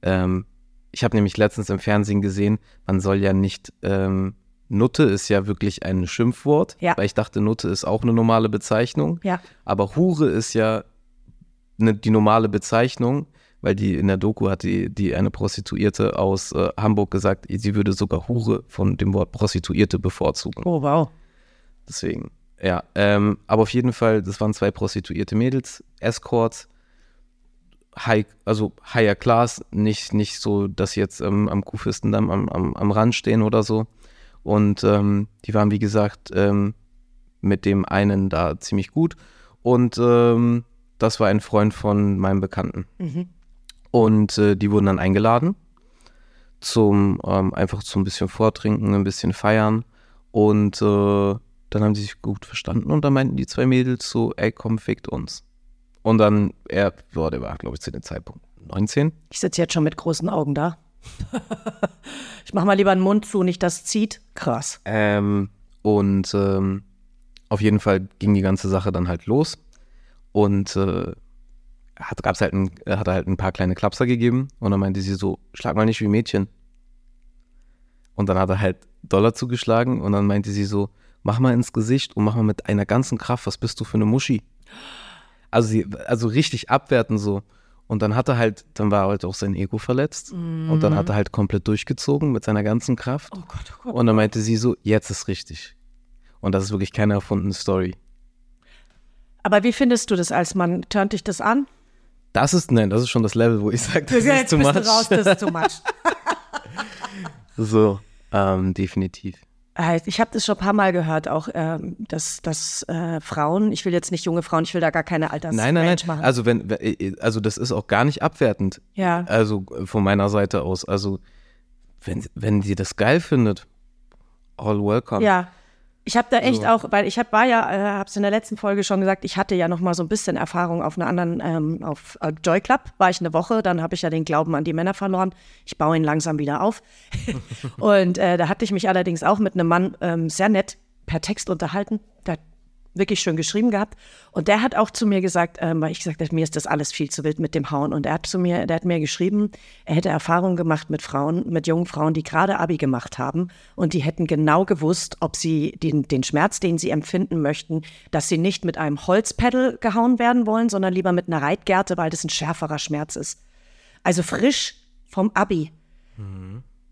ähm, ich habe nämlich letztens im Fernsehen gesehen, man soll ja nicht, ähm, Nutte ist ja wirklich ein Schimpfwort, Ja. weil ich dachte, Nutte ist auch eine normale Bezeichnung. Ja. Aber Hure ist ja ne, die normale Bezeichnung, weil die in der Doku hat die, die eine Prostituierte aus äh, Hamburg gesagt, sie würde sogar Hure von dem Wort Prostituierte bevorzugen. Oh, wow. Deswegen, ja. Ähm, aber auf jeden Fall, das waren zwei prostituierte Mädels, Escorts, High, also higher class, nicht, nicht so, dass sie jetzt ähm, am Kuhfürstendamm am, am, am Rand stehen oder so. Und ähm, die waren, wie gesagt, ähm, mit dem einen da ziemlich gut. Und ähm, das war ein Freund von meinem Bekannten. Mhm. Und äh, die wurden dann eingeladen zum ähm, einfach zum bisschen vortrinken, ein bisschen feiern und äh, dann haben sie sich gut verstanden und dann meinten die zwei Mädels so, ey komm, fickt uns. Und dann, er, boah, der war glaube ich zu dem Zeitpunkt 19. Ich sitze jetzt schon mit großen Augen da. ich mache mal lieber den Mund zu, nicht das zieht. Krass. Ähm, und ähm, auf jeden Fall ging die ganze Sache dann halt los. Und äh, hat, gab's halt ein, hat er halt ein paar kleine Klapser gegeben. Und dann meinte sie so, schlag mal nicht wie Mädchen. Und dann hat er halt Dollar zugeschlagen. Und dann meinte sie so, mach mal ins Gesicht und mach mal mit einer ganzen Kraft, was bist du für eine Muschi? Also, sie, also richtig abwerten so. Und dann hat er halt, dann war halt auch sein Ego verletzt. Und dann hat er halt komplett durchgezogen mit seiner ganzen Kraft. Oh Gott, oh Gott. Und dann meinte sie so, jetzt ist richtig. Und das ist wirklich keine erfundene Story. Aber wie findest du das als Mann? Turnt dich das an? Das ist, nein, das ist schon das Level, wo ich sage, das ist Jetzt too bist much. du raus, das ist too much. So, ähm, definitiv. Äh, Ich habe das schon ein paar Mal gehört, auch ähm, dass, dass äh, Frauen, ich will jetzt nicht junge Frauen, ich will da gar keine Alters Nein, nein, nein. machen. Also wenn, wenn- also das ist auch gar nicht abwertend. ja. Also äh, von meiner Seite aus. Also wenn, wenn sie das geil findet, all welcome. Ja. Ich habe da echt So. auch, weil ich hab, war ja, äh, habe es in der letzten Folge schon gesagt, ich hatte ja noch mal so ein bisschen Erfahrung auf einer anderen, ähm, auf äh, Joy Club war ich eine Woche, dann habe ich ja den Glauben an die Männer verloren. Ich baue ihn langsam wieder auf. und äh, da hatte ich mich allerdings auch mit einem Mann ähm, sehr nett per Text unterhalten. Hat wirklich schön geschrieben gehabt. Und der hat auch zu mir gesagt, ähm, weil ich gesagt habe, mir ist das alles viel zu wild mit dem Hauen. Und er hat zu mir, der hat mir geschrieben, er hätte Erfahrungen gemacht mit Frauen, mit jungen Frauen, die gerade Abi gemacht haben und die hätten genau gewusst, ob sie den, den Schmerz, den sie empfinden möchten, dass sie nicht mit einem Holzpedal gehauen werden wollen, sondern lieber mit einer Reitgerte, weil das ein schärferer Schmerz ist. Also frisch vom Abi.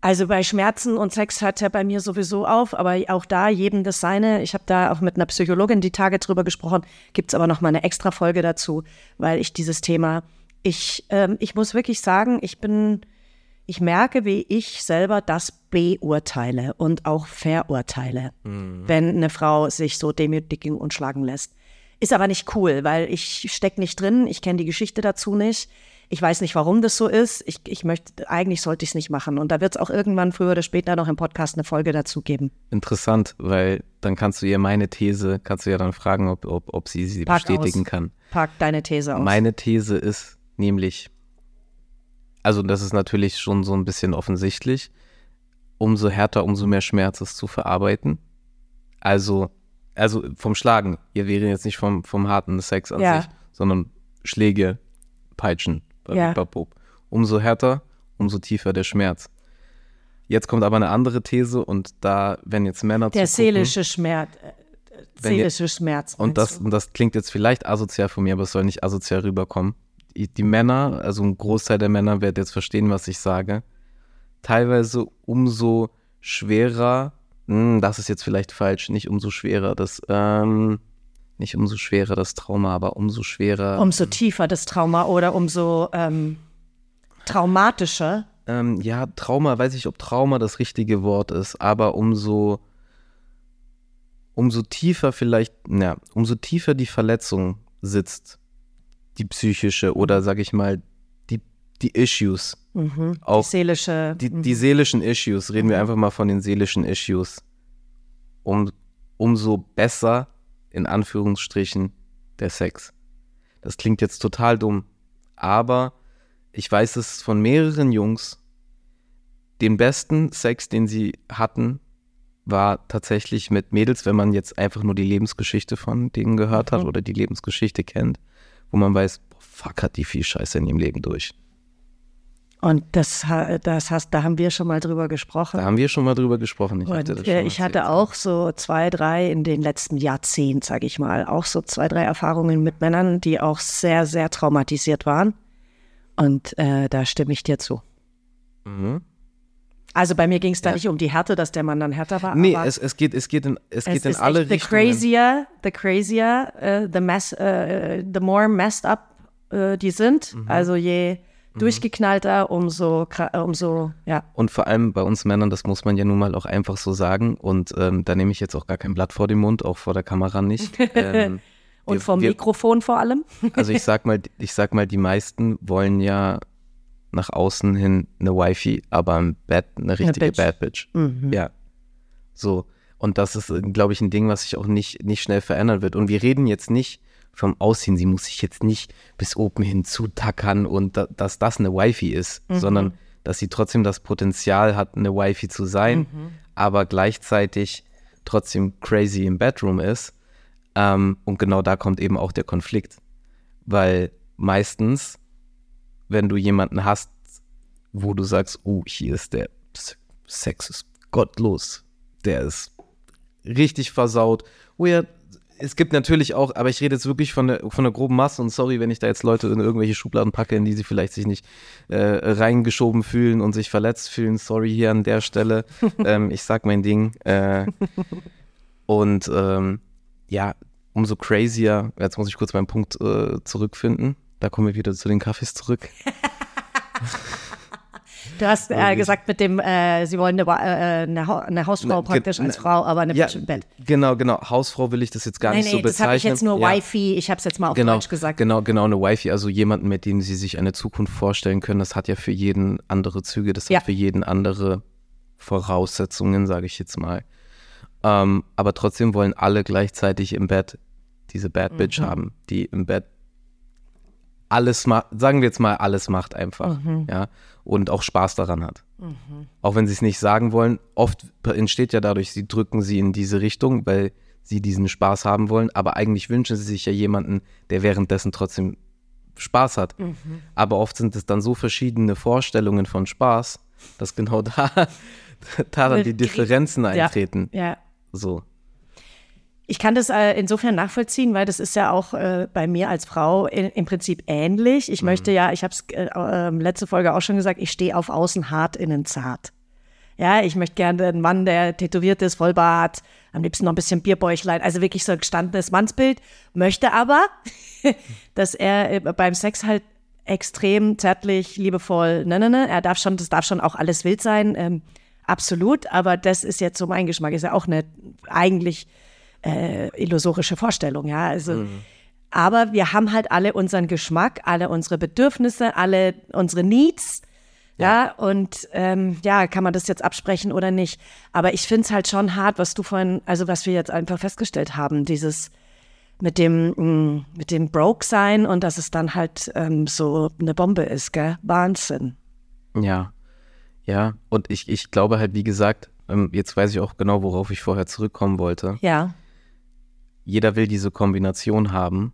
Also bei Schmerzen und Sex hört ja bei mir sowieso auf, aber auch da jedem das seine. Ich habe da auch mit einer Psychologin die Tage drüber gesprochen, gibt es aber noch mal eine extra Folge dazu, weil ich dieses Thema, ich, ähm, ich muss wirklich sagen, ich bin, ich merke, wie ich selber das beurteile und auch verurteile, wenn eine Frau sich so demütigen und schlagen lässt. Ist aber nicht cool, weil ich steck nicht drin, ich kenne die Geschichte dazu nicht. Ich weiß nicht, warum das so ist. Ich, ich möchte, eigentlich sollte ich es nicht machen. Und da wird es auch irgendwann früher oder später noch im Podcast eine Folge dazu geben. Interessant, weil dann kannst du ihr meine These, kannst du ja dann fragen, ob, ob, ob sie sie Pack bestätigen aus. kann. Pack deine These aus. Meine These ist nämlich, also das ist natürlich schon so ein bisschen offensichtlich, umso härter, umso mehr Schmerz ist zu verarbeiten. Also, also vom Schlagen, wir reden jetzt nicht vom, vom harten Sex an Ja. sich, sondern Schläge, Peitschen, Ja. bababab. umso härter, umso tiefer der Schmerz. Jetzt kommt aber eine andere These und da, wenn jetzt Männer Der zugucken- seelische Schmerz. Äh, Wenn ihr- seelische Schmerz. und das, du? und das klingt jetzt vielleicht asozial von mir, aber es soll nicht asozial rüberkommen. Die, die Männer, also ein Großteil der Männer wird jetzt verstehen, was ich sage. Teilweise umso schwerer, hm, das ist jetzt vielleicht falsch, nicht umso schwerer, das, ähm, nicht umso schwerer das Trauma, aber umso schwerer. Umso tiefer das Trauma oder umso ähm, traumatischer. Ähm, ja, Trauma, weiß ich, ob Trauma das richtige Wort ist, aber umso, umso tiefer vielleicht, ja, umso tiefer die Verletzung sitzt, die psychische oder sag ich mal, die, die Issues, Die auch seelische. die, die seelischen Issues, reden wir einfach mal von den seelischen Issues, um, umso besser, in Anführungsstrichen, der Sex. Das klingt jetzt total dumm, aber ich weiß es von mehreren Jungs, den besten Sex, den sie hatten, war tatsächlich mit Mädels, wenn man jetzt einfach nur die Lebensgeschichte von denen gehört hat oder die Lebensgeschichte kennt, wo man weiß, boah, fuck, hat die viel Scheiße in ihrem Leben durch. Und das, das hast, da haben wir schon mal drüber gesprochen. Da haben wir schon mal drüber gesprochen. Ich hatte Und das äh, ich hatte auch so zwei, drei in den letzten Jahrzehnten, sage ich mal, auch so zwei, drei Erfahrungen mit Männern, die auch sehr, sehr traumatisiert waren. Und äh, da stimme ich dir zu. Mhm. Also bei mir ging es da nicht um die Härte, dass der Mann dann härter war. Nee, es, es geht, es geht in, es geht es in ist alle the Richtungen. crazier, the crazier, äh, the mess, äh, the more messed up äh, die sind. Mhm. Also je durchgeknallter, umso, äh, umso, ja. Und vor allem bei uns Männern, das muss man ja nun mal auch einfach so sagen. Und ähm, da nehme ich jetzt auch gar kein Blatt vor den Mund, auch vor der Kamera nicht. Ähm, Und wir- vom wir, Mikrofon vor allem. Also ich sag mal, ich sag mal, die meisten wollen ja nach außen hin eine Wifi, aber im Bett eine richtige Bitch. Bad Bitch. Ja. So. Und das ist, glaube ich, ein Ding, was sich auch nicht, nicht schnell verändern wird. Und wir reden jetzt nicht vom Aussehen. Sie muss sich jetzt nicht bis oben hin zutackern und da, dass das eine Wifi ist, sondern dass sie trotzdem das Potenzial hat, eine Wifi zu sein, aber gleichzeitig trotzdem crazy im Bedroom ist. Ähm, und genau da kommt eben auch der Konflikt. Weil meistens, wenn du jemanden hast, wo du sagst, oh, hier ist der Sex ist gottlos, der ist richtig versaut. Ja, es gibt natürlich auch, aber ich rede jetzt wirklich von der, von der groben Masse und sorry, wenn ich da jetzt Leute in irgendwelche Schubladen packe, in die sie vielleicht sich nicht äh, reingeschoben fühlen und sich verletzt fühlen. Sorry hier an der Stelle. ähm, ich sag mein Ding. Äh, und ähm, ja, umso crazier, jetzt muss ich kurz meinen Punkt äh, zurückfinden. Da kommen wir wieder zu den Kaffees zurück. Du hast äh, gesagt, mit dem, äh, sie wollen eine, äh, eine, Ha- eine Hausfrau Ne, praktisch als ne- Frau, aber eine Ja, Bitch im Bett. genau, genau. Hausfrau will ich das jetzt gar Nein, nicht so nee, das bezeichnen. habe ich jetzt nur ja. Wifi, ich habe es jetzt mal auf genau, Deutsch gesagt. Genau, genau, eine Wifi, also jemanden, mit dem sie sich eine Zukunft vorstellen können, das hat ja für jeden andere Züge, das Ja. hat für jeden andere Voraussetzungen, sage ich jetzt mal. Ähm, aber trotzdem wollen alle gleichzeitig im Bett diese Bad Bitch Mhm. haben, die im Bett alles macht, sagen wir jetzt mal, alles macht einfach, Mhm. ja, und auch Spaß daran hat. Auch wenn sie es nicht sagen wollen, oft entsteht ja dadurch, sie drücken sie in diese Richtung, weil sie diesen Spaß haben wollen, aber eigentlich wünschen sie sich ja jemanden, der währenddessen trotzdem Spaß hat. Aber oft sind es dann so verschiedene Vorstellungen von Spaß, dass genau da, da dann die Differenzen eintreten. Ja. So. Ich kann das äh, insofern nachvollziehen, weil das ist ja auch äh, bei mir als Frau in, im Prinzip ähnlich. Ich möchte ja, ich habe es äh, äh, letzte Folge auch schon gesagt, ich stehe auf außen hart, innen zart. Ja, ich möchte gerne einen Mann, der tätowiert ist, Vollbart, am liebsten noch ein bisschen Bierbäuchlein, also wirklich so ein gestandenes Mannsbild, möchte aber, dass er beim Sex halt extrem zärtlich, liebevoll, ne, ne, ne, er darf schon, das darf schon auch alles wild sein, ähm, absolut, aber das ist jetzt so mein Geschmack, ist ja auch eine eigentlich äh, illusorische Vorstellung, ja, also aber wir haben halt alle unseren Geschmack, alle unsere Bedürfnisse, alle unsere Needs. Ja, und ähm, ja, kann man das jetzt absprechen oder nicht? Aber ich finde es halt schon hart, was du vorhin, also was wir jetzt einfach festgestellt haben, dieses mit dem, mh, mit dem Broke sein und dass es dann halt ähm, so eine Bombe ist, gell? Wahnsinn. Ja, ja. Und ich, ich glaube halt, wie gesagt, ähm, jetzt weiß ich auch genau, worauf ich vorher zurückkommen wollte. Ja. Jeder will diese Kombination haben,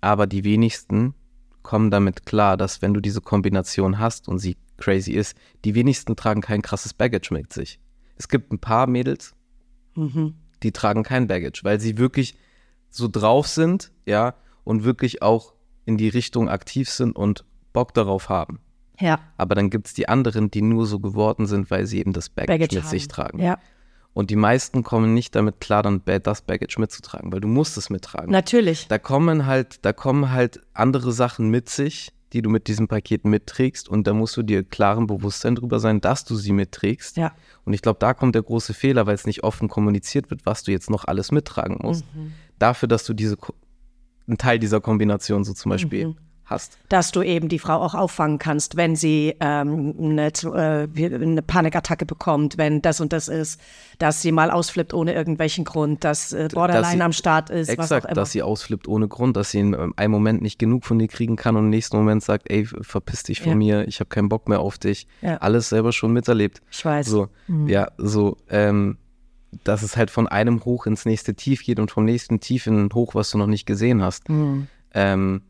aber die wenigsten kommen damit klar, dass wenn du diese Kombination hast und sie crazy ist, die wenigsten tragen kein krasses Baggage mit sich. Es gibt ein paar Mädels, die tragen kein Baggage, weil sie wirklich so drauf sind, ja, und wirklich auch in die Richtung aktiv sind und Bock darauf haben. Ja. Aber dann gibt es die anderen, die nur so geworden sind, weil sie eben das Baggage, Baggage mit haben. sich tragen. Ja. Und die meisten kommen nicht damit klar, dann das Baggage mitzutragen, weil du musst es mittragen. Natürlich. Da kommen halt, da kommen halt andere Sachen mit sich, die du mit diesem Paket mitträgst und da musst du dir klaren Bewusstsein drüber sein, dass du sie mitträgst. Ja. Und ich glaube, da kommt der große Fehler, weil es nicht offen kommuniziert wird, was du jetzt noch alles mittragen musst. Mhm. Dafür, dass du diese einen Teil dieser Kombination so zum Beispiel Mhm. Hast. dass du eben die Frau auch auffangen kannst, wenn sie ähm, eine, äh, eine Panikattacke bekommt, wenn das und das ist, dass sie mal ausflippt ohne irgendwelchen Grund, dass äh, Borderline Dass sie- am Start ist, Exakt, dass sie ausflippt ohne Grund, dass sie in ähm, einem Moment nicht genug von dir kriegen kann und im nächsten Moment sagt, ey, verpiss dich von Ja. mir, ich habe keinen Bock mehr auf dich. Ja. Alles selber schon miterlebt. Ich weiß. Mhm. So, ja, so, ähm, dass es halt von einem Hoch ins nächste Tief geht und vom nächsten Tief in ein Hoch, was du noch nicht gesehen hast. Mhm. Ähm,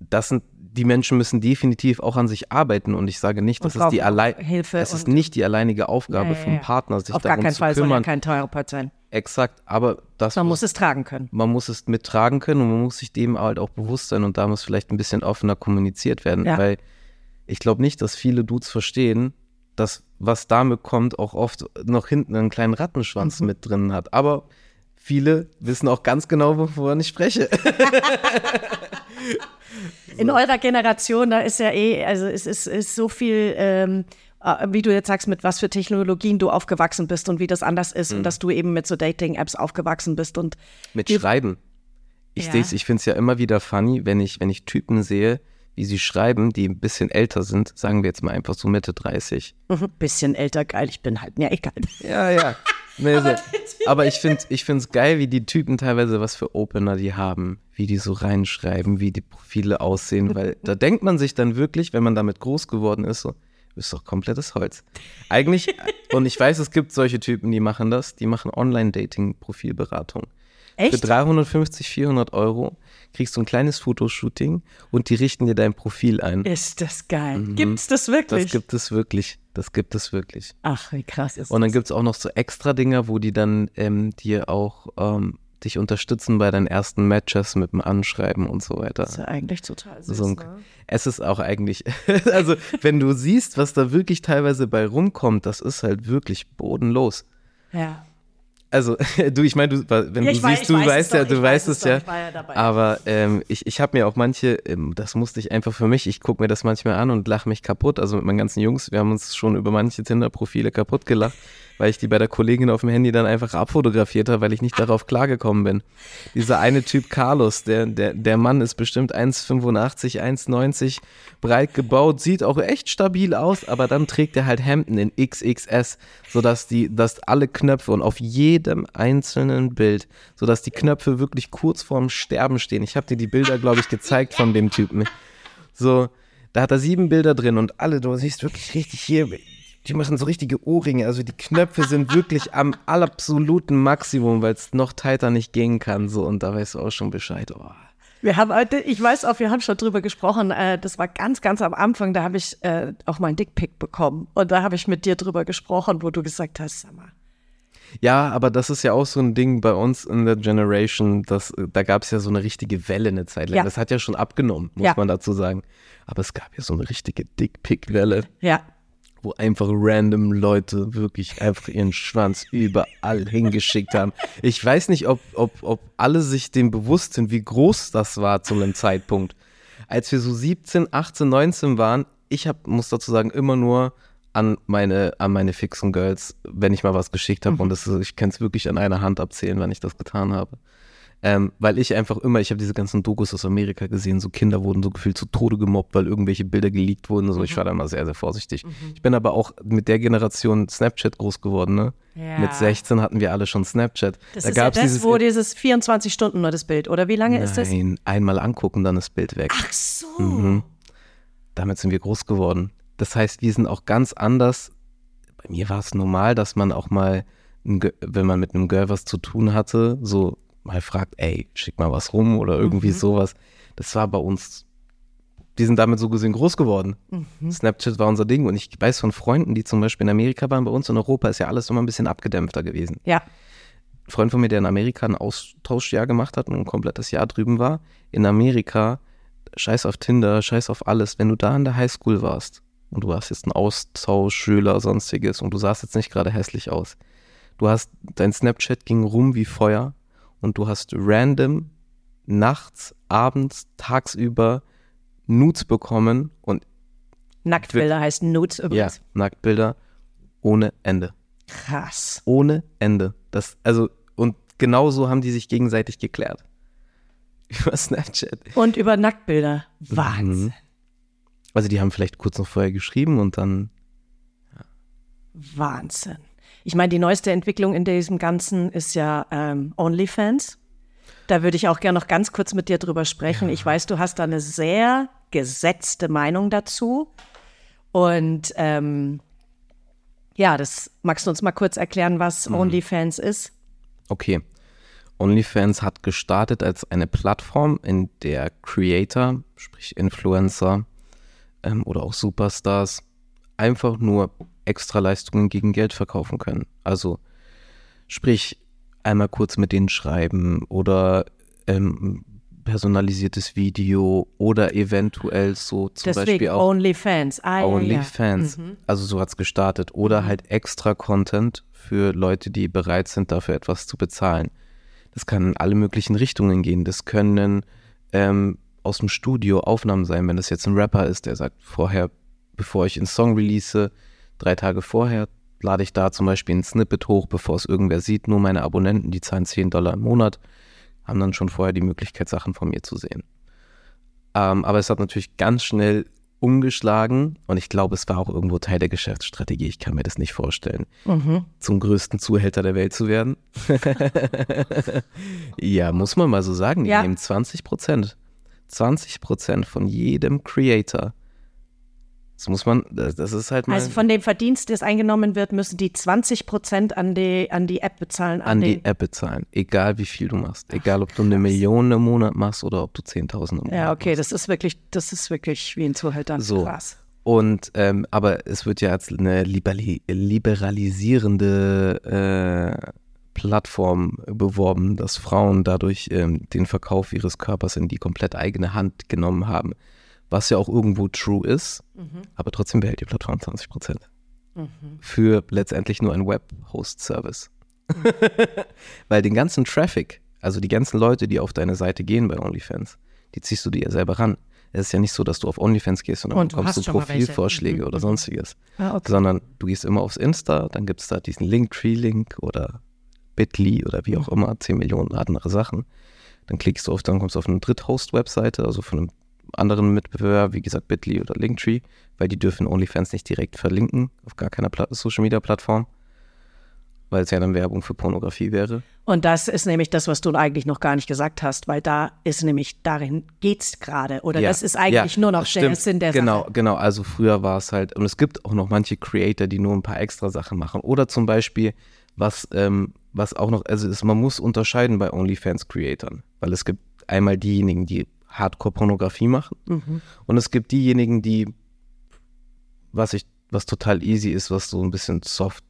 das sind, die Menschen müssen definitiv auch an sich arbeiten und ich sage nicht, das Und ist die allein, Hilfe das ist nicht die alleinige Aufgabe Ja, ja, vom ja. Partner, sich Auf gar darum keinen zu Fall soll ja kümmern. kein Therapeut sein. Exakt, aber das Man was- muss es tragen können. man muss es mittragen können und man muss sich dem halt auch bewusst sein und da muss vielleicht ein bisschen offener kommuniziert werden, weil ich glaube nicht, dass viele Dudes verstehen, dass was damit kommt, auch oft noch hinten einen kleinen Rattenschwanz Mhm. mit drin hat. Aber viele wissen auch ganz genau, wovon ich spreche. In eurer Generation, da ist ja eh, also es ist, ist so viel, ähm, äh, wie du jetzt sagst, mit was für Technologien du aufgewachsen bist und wie das anders ist Mhm. und dass du eben mit so Dating-Apps aufgewachsen bist und mit Schreiben. Ich Ja. seh's, ich finde es ja immer wieder funny, wenn ich, wenn ich Typen sehe, wie wie sie schreiben, die ein bisschen älter sind, sagen wir jetzt mal einfach so Mitte 30. Bisschen älter, geil, ich bin halt, ja, egal. Ja, ja. Nee, aber, aber ich finde ich es geil, wie die Typen teilweise was für Opener die haben, wie die so reinschreiben, wie die Profile aussehen, weil da denkt man sich dann wirklich, wenn man damit groß geworden ist, so, du bist doch komplettes Holz. Eigentlich, und ich weiß, es gibt solche Typen, die machen das, die machen Online-Dating-Profilberatung. Für Echt? 350, 400 Euro kriegst du ein kleines Fotoshooting und die richten dir dein Profil ein. Ist das geil. Gibt's das wirklich? Mhm. Das gibt es wirklich. Das gibt es wirklich. Ach, wie krass ist Und dann das? gibt es auch noch so extra Dinger, wo die dann ähm, dir auch ähm, dich unterstützen bei deinen ersten Matches mit dem Anschreiben und so weiter. Das ist ja eigentlich total süß, So ein, ne? Es ist auch eigentlich, also wenn du siehst, was da wirklich teilweise bei rumkommt, das ist halt wirklich bodenlos. Ja. Also, du, ich meine, du, wenn Ja, du weiß- siehst, du weiß weißt es ja, doch, du weißt weiß es es doch, ja. ja. Aber ähm, ich, ich habe mir auch manche, ähm, das musste ich einfach für mich, ich gucke mir das manchmal an und lache mich kaputt. Also mit meinen ganzen Jungs, wir haben uns schon über manche Tinder-Profile kaputt gelacht, weil ich die bei der Kollegin auf dem Handy dann einfach abfotografiert habe, weil ich nicht darauf klargekommen bin. Dieser eine Typ Carlos, der, der, der Mann ist bestimmt 1,85, 1,90 breit gebaut, sieht auch echt stabil aus, aber dann trägt er halt Hemden in XXS, sodass die, dass alle Knöpfe und auf jedem einzelnen Bild, sodass die Knöpfe wirklich kurz vorm Sterben stehen. Ich habe dir die Bilder, glaube ich, gezeigt von dem Typen. So, da hat er sieben Bilder drin und alle, du siehst wirklich richtig hier, die machen so richtige Ohrringe. Also die Knöpfe sind wirklich am absoluten Maximum, weil es noch tighter nicht gehen kann. So, und da weißt du auch schon Bescheid. Oh. Wir haben heute, ich weiß auch, wir haben schon drüber gesprochen, äh, das war ganz, ganz am Anfang, da habe ich äh, auch mal einen Dickpick bekommen. Und da habe ich mit dir drüber gesprochen, wo du gesagt hast, sag mal, Ja, aber das ist ja auch so ein Ding bei uns in der Generation, dass, äh, da gab es ja so eine richtige Welle eine Zeit lang. Ja. Das hat ja schon abgenommen, muss Ja. man dazu sagen. Aber es gab ja so eine richtige Dickpick-Welle, ja, wo einfach random Leute wirklich einfach ihren Schwanz überall hingeschickt haben. Ich weiß nicht, ob, ob, ob alle sich dem bewusst sind, wie groß das war zu einem Zeitpunkt. Als wir so 17, 18, 19 waren, ich hab, muss dazu sagen, immer nur an meine, an meine fixen Girls, wenn ich mal was geschickt habe. Und das ich kann es wirklich an einer Hand abzählen, wenn ich das getan habe. Ähm, weil ich einfach immer, ich habe diese ganzen Dokus aus Amerika gesehen, so Kinder wurden so gefühlt zu Tode gemobbt, weil irgendwelche Bilder geleakt wurden. So, ich war da immer sehr, sehr vorsichtig. Ich bin aber auch mit der Generation Snapchat groß geworden, ne? Ja. Mit 16 hatten wir alle schon Snapchat. das da ist ja gab's das, dieses, wo dieses 24 Stunden nur das Bild, oder wie lange ist das? Nein, einmal angucken, dann ist Bild weg. Ach so. Mhm. Damit sind wir groß geworden. Das heißt, wir sind auch ganz anders. Bei mir war es normal, dass man auch mal, wenn man mit einem Girl was zu tun hatte, so mal fragt, ey, schick mal was rum oder irgendwie sowas. Das war bei uns, die sind damit so gesehen groß geworden. Snapchat war unser Ding und ich weiß von Freunden, die zum Beispiel in Amerika waren, bei uns in Europa ist ja alles immer ein bisschen abgedämpfter gewesen. Ja, Ein Freund von mir, der in Amerika ein Austauschjahr gemacht hat und ein komplettes Jahr drüben war, in Amerika, scheiß auf Tinder, scheiß auf alles, wenn du da in der Highschool warst und du warst jetzt ein Austauschschüler, sonstiges und du sahst jetzt nicht gerade hässlich aus. Du hast, dein Snapchat ging rum wie Feuer und du hast random nachts, abends, tagsüber Nudes bekommen und Nacktbilder heißt Nudes ja, übrigens. Nacktbilder ohne Ende. Krass. Ohne Ende. Das, also, und genau so haben die sich gegenseitig geklärt. Über Snapchat. Und über Nacktbilder. Wahnsinn. Mhm. Also die haben vielleicht kurz noch vorher geschrieben und dann, Wahnsinn. Ich meine, die neueste Entwicklung in diesem Ganzen ist ja ähm, OnlyFans. Da würde ich auch gerne noch ganz kurz mit dir drüber sprechen. Ich weiß, du hast da eine sehr gesetzte Meinung dazu. Und ähm, ja, das magst du uns mal kurz erklären, was Mhm. OnlyFans ist? okay. OnlyFans hat gestartet als eine Plattform, in der Creator, sprich Influencer ähm, oder auch Superstars, einfach nur Extraleistungen gegen Geld verkaufen können. Also sprich, einmal kurz mit denen schreiben oder ähm, personalisiertes Video oder eventuell so zum Deswegen Beispiel auch OnlyFans. Ah, ja, ja. OnlyFans. Also so hat es gestartet. Oder halt extra Content für Leute, die bereit sind, dafür etwas zu bezahlen. Das kann in alle möglichen Richtungen gehen. Das können ähm, aus dem Studio Aufnahmen sein, wenn das jetzt ein Rapper ist, der sagt, vorher, bevor ich einen Song release, drei Tage vorher, lade ich da zum Beispiel ein Snippet hoch, bevor es irgendwer sieht. Nur meine Abonnenten, die zahlen 10 Dollar im Monat, haben dann schon vorher die Möglichkeit, Sachen von mir zu sehen. Ähm, aber es hat natürlich ganz schnell umgeschlagen und ich glaube, es war auch irgendwo Teil der Geschäftsstrategie. Ich kann mir das nicht vorstellen, zum größten Zuhälter der Welt zu werden. ja, muss man mal so sagen. Die Ja. nehmen 20 Prozent. 20 Prozent von jedem Creator. Das muss man, das, das ist halt mal Also von dem Verdienst, das eingenommen wird, müssen die 20 Prozent an die, an die App bezahlen. an den, die App bezahlen. Egal wie viel du machst. Egal ob du eine Million im Monat machst oder ob du 10.000 im Monat Ja, okay, das ist wirklich, das ist wirklich wie ein Zuhälter. So. Krass. Und ähm, aber es wird ja als eine liberali liberalisierende äh, Plattform beworben, dass Frauen dadurch ähm, den Verkauf ihres Körpers in die komplett eigene Hand genommen haben. Was ja auch irgendwo true ist, aber trotzdem behält die Plattform 20 Prozent. Für letztendlich nur ein Web-Host-Service. Weil den ganzen Traffic, also die ganzen Leute, die auf deine Seite gehen bei OnlyFans, die ziehst du dir ja selber ran. Es ist ja nicht so, dass du auf OnlyFans gehst und dann Und du bekommst du welche. Profilvorschläge Mhm, oder mhm. sonstiges. Ah, okay. Sondern du gehst immer aufs Insta, dann gibt es da diesen Linktree-Link oder Bitly oder wie auch Mhm. immer, 10 Millionen andere Sachen. Dann klickst du auf, dann kommst du auf eine Dritthost-Webseite, also von einem anderen Mitbewerber, wie gesagt Bitly oder Linktree, weil die dürfen OnlyFans nicht direkt verlinken, auf gar keiner Pla Social-Media-Plattform, weil es ja dann Werbung für Pornografie wäre. Und das ist nämlich das, was du eigentlich noch gar nicht gesagt hast, weil da ist nämlich, darin geht's gerade. Oder das ist eigentlich ja, nur noch der. Sinn der Genau, Sache. genau. Also früher war es halt, und es gibt auch noch manche Creator, die nur ein paar extra Sachen machen. Oder zum Beispiel, was, ähm, was auch noch, also ist, man muss unterscheiden bei OnlyFans-Creatern, weil es gibt einmal diejenigen, die Hardcore-Pornografie machen Mhm. und es gibt diejenigen, die, was ich, was total easy ist, was so ein bisschen soft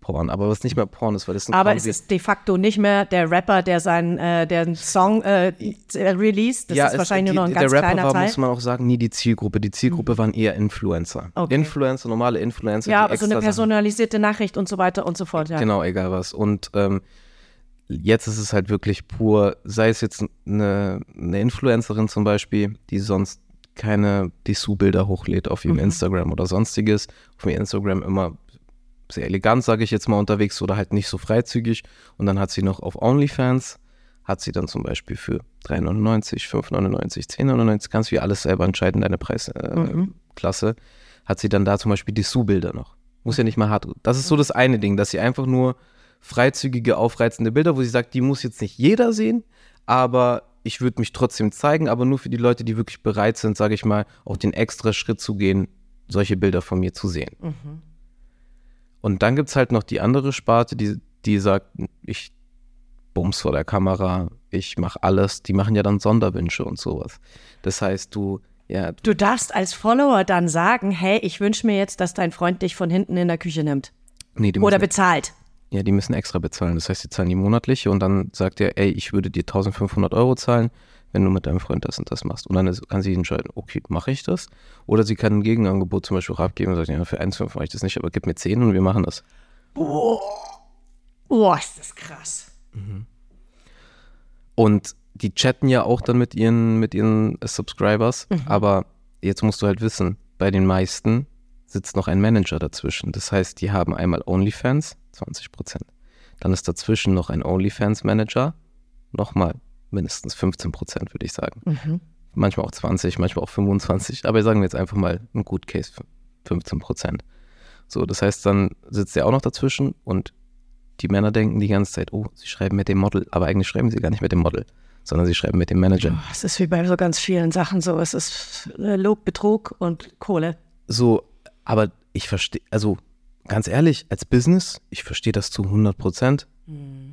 Porn, aber was nicht mehr Porn ist, weil das ein Aber es ist de facto nicht mehr der Rapper, der seinen äh, der Song äh, released. Das ist es- wahrscheinlich die, nur noch ein ganz Rapper kleiner war, Teil. Mhm. muss man auch sagen, nie die Zielgruppe. Die Zielgruppe waren eher Influencer. Okay. Influencer, normale Influencer. Ja, so eine extra Sachen- personalisierte Nachricht und so weiter und so fort. Ja. Genau, egal was. Und ähm, jetzt ist es halt wirklich pur, sei es jetzt eine, eine Influencerin zum Beispiel, die sonst keine Dessous-Bilder hochlädt auf Mhm. ihrem Instagram oder sonstiges, auf ihrem Instagram immer sehr elegant, sage ich jetzt mal, unterwegs oder halt nicht so freizügig. Und dann hat sie noch auf OnlyFans, hat sie dann zum Beispiel für 3,99, 5,99, 10,99, kannst du alles selber entscheiden, deine Preisklasse, äh, Klasse, hat sie dann da zum Beispiel Dessous-Bilder noch. Muss ja nicht mal hart. Das ist so das eine Ding, dass sie einfach nur freizügige, aufreizende Bilder, wo sie sagt, die muss jetzt nicht jeder sehen, aber ich würde mich trotzdem zeigen, aber nur für die Leute, die wirklich bereit sind, sage ich mal, auch den extra Schritt zu gehen, solche Bilder von mir zu sehen. Und dann gibt es halt noch die andere Sparte, die, die sagt, ich bums vor der Kamera, ich mache alles. Die machen ja dann Sonderwünsche und sowas. Das heißt, du, ja, du, Du darfst als Follower dann sagen, hey, ich wünsche mir jetzt, dass dein Freund dich von hinten in der Küche nimmt. nee, Oder bezahlt. Ja, die müssen extra bezahlen. Das heißt, die zahlen die monatliche und dann sagt er, ey, ich würde dir 1500 Euro zahlen, wenn du mit deinem Freund das und das machst. Und dann kann sie entscheiden, okay, mache ich das? Oder sie kann ein Gegenangebot zum Beispiel auch abgeben und sagt, ja, für 1,5 mache ich das nicht, aber gib mir 10 und wir machen das. Oh, ist das krass. Und die chatten ja auch dann mit ihren, mit ihren Subscribers. Aber jetzt musst du halt wissen, bei den meisten sitzt noch ein Manager dazwischen. Das heißt, die haben einmal OnlyFans, 20 Prozent. Dann ist dazwischen noch ein OnlyFans-Manager, nochmal mindestens 15 Prozent, würde ich sagen. Manchmal auch 20, manchmal auch 25. Aber sagen wir jetzt einfach mal ein Good Case, 15 Prozent. So, das heißt, dann sitzt er auch noch dazwischen und die Männer denken die ganze Zeit, oh, sie schreiben mit dem Model, aber eigentlich schreiben sie gar nicht mit dem Model, sondern sie schreiben mit dem Manager. Es ist wie bei so ganz vielen Sachen so. Es ist äh, Log, Betrug und Kohle. So, aber ich verstehe, also ganz ehrlich, als Business, ich verstehe das zu 100 Prozent.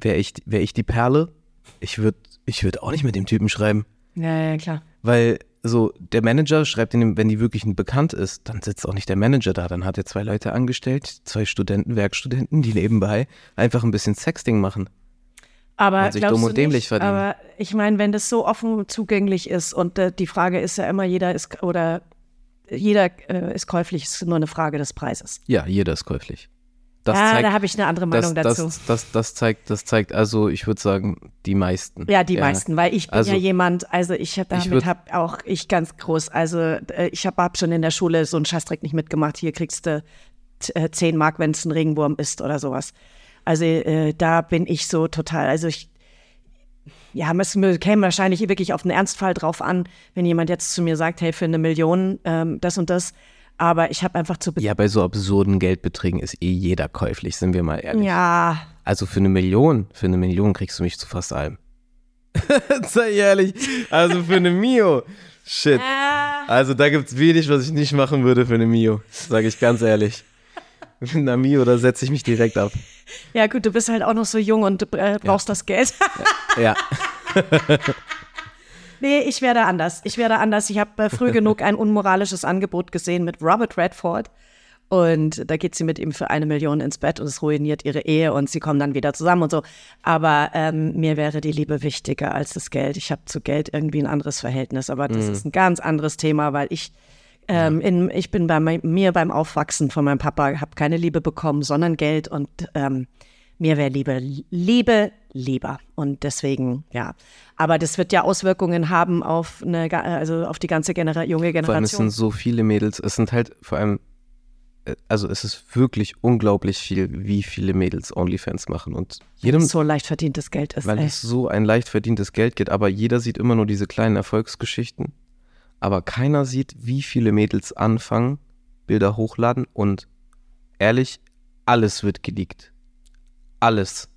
Wäre ich, wär ich die Perle, ich würde ich würd auch nicht mit dem Typen schreiben, Ja, ja, klar. weil so der Manager schreibt ihn, wenn die wirklich ein bekannt ist, dann sitzt auch nicht der Manager da, dann hat er zwei Leute angestellt, zwei Studenten, Werkstudenten, die nebenbei einfach ein bisschen Sexting machen. Aber sich dumm du und dämlich nicht, verdienen. Aber ich meine, wenn das so offen zugänglich ist und äh, die Frage ist ja immer, jeder ist oder jeder äh, ist käuflich, es ist nur eine Frage des Preises. Ja, jeder ist käuflich. Das ja, zeigt, da habe ich eine andere Meinung das, dazu. Das, das, das, zeigt, das zeigt also, ich würde sagen, die meisten. Ja, die meisten, weil ich bin Also, ja jemand, also ich hab ich damit habe auch ich ganz groß, also äh, ich habe hab schon in der Schule so einen Scheißdreck nicht mitgemacht. Hier kriegst du t- äh, 10 Mark, wenn es ein Regenwurm ist oder sowas. Also äh, da bin ich so total, also ich ja, es käme wahrscheinlich wirklich auf den Ernstfall drauf an, wenn jemand jetzt zu mir sagt, hey, für eine Million ähm, das und das. Aber ich habe einfach zu. Ja, bei so absurden Geldbeträgen ist eh jeder käuflich, sind wir mal ehrlich. Ja. Also für eine Million, für eine Million kriegst du mich zu fast allem. Sei ehrlich. Also für eine Mio. Shit. Also da gibt es wenig, was ich nicht machen würde für eine Mio. Sage ich ganz ehrlich. Mit einer Mio, da setze ich mich direkt ab. Ja, gut, du bist halt auch noch so jung und äh, brauchst ja. das Geld. ja. nee, ich werde anders. Ich werde anders. Ich habe äh, früh genug ein unmoralisches Angebot gesehen mit Robert Redford. Und da geht sie mit ihm für eine Million ins Bett und es ruiniert ihre Ehe und sie kommen dann wieder zusammen und so. Aber ähm, mir wäre die Liebe wichtiger als das Geld. Ich habe zu Geld irgendwie ein anderes Verhältnis, aber das mhm. ist ein ganz anderes Thema, weil ich ähm, in, ich bin bei mir beim Aufwachsen von meinem Papa, habe keine Liebe bekommen, sondern Geld und ähm, mir wäre Liebe, Liebe lieber. Und deswegen, ja. Aber das wird ja Auswirkungen haben auf eine, also auf die ganze Genera junge Generation. Vor allem, es sind so viele Mädels. Es sind halt vor allem, äh, also es ist wirklich unglaublich viel, wie viele Mädels OnlyFans machen. Und jedem. so leicht verdientes Geld ist. Weil ey. es so ein leicht verdientes Geld geht, aber jeder sieht immer nur diese kleinen Erfolgsgeschichten aber keiner sieht, wie viele Mädels anfangen, Bilder hochladen und ehrlich, alles wird geleakt. Alles.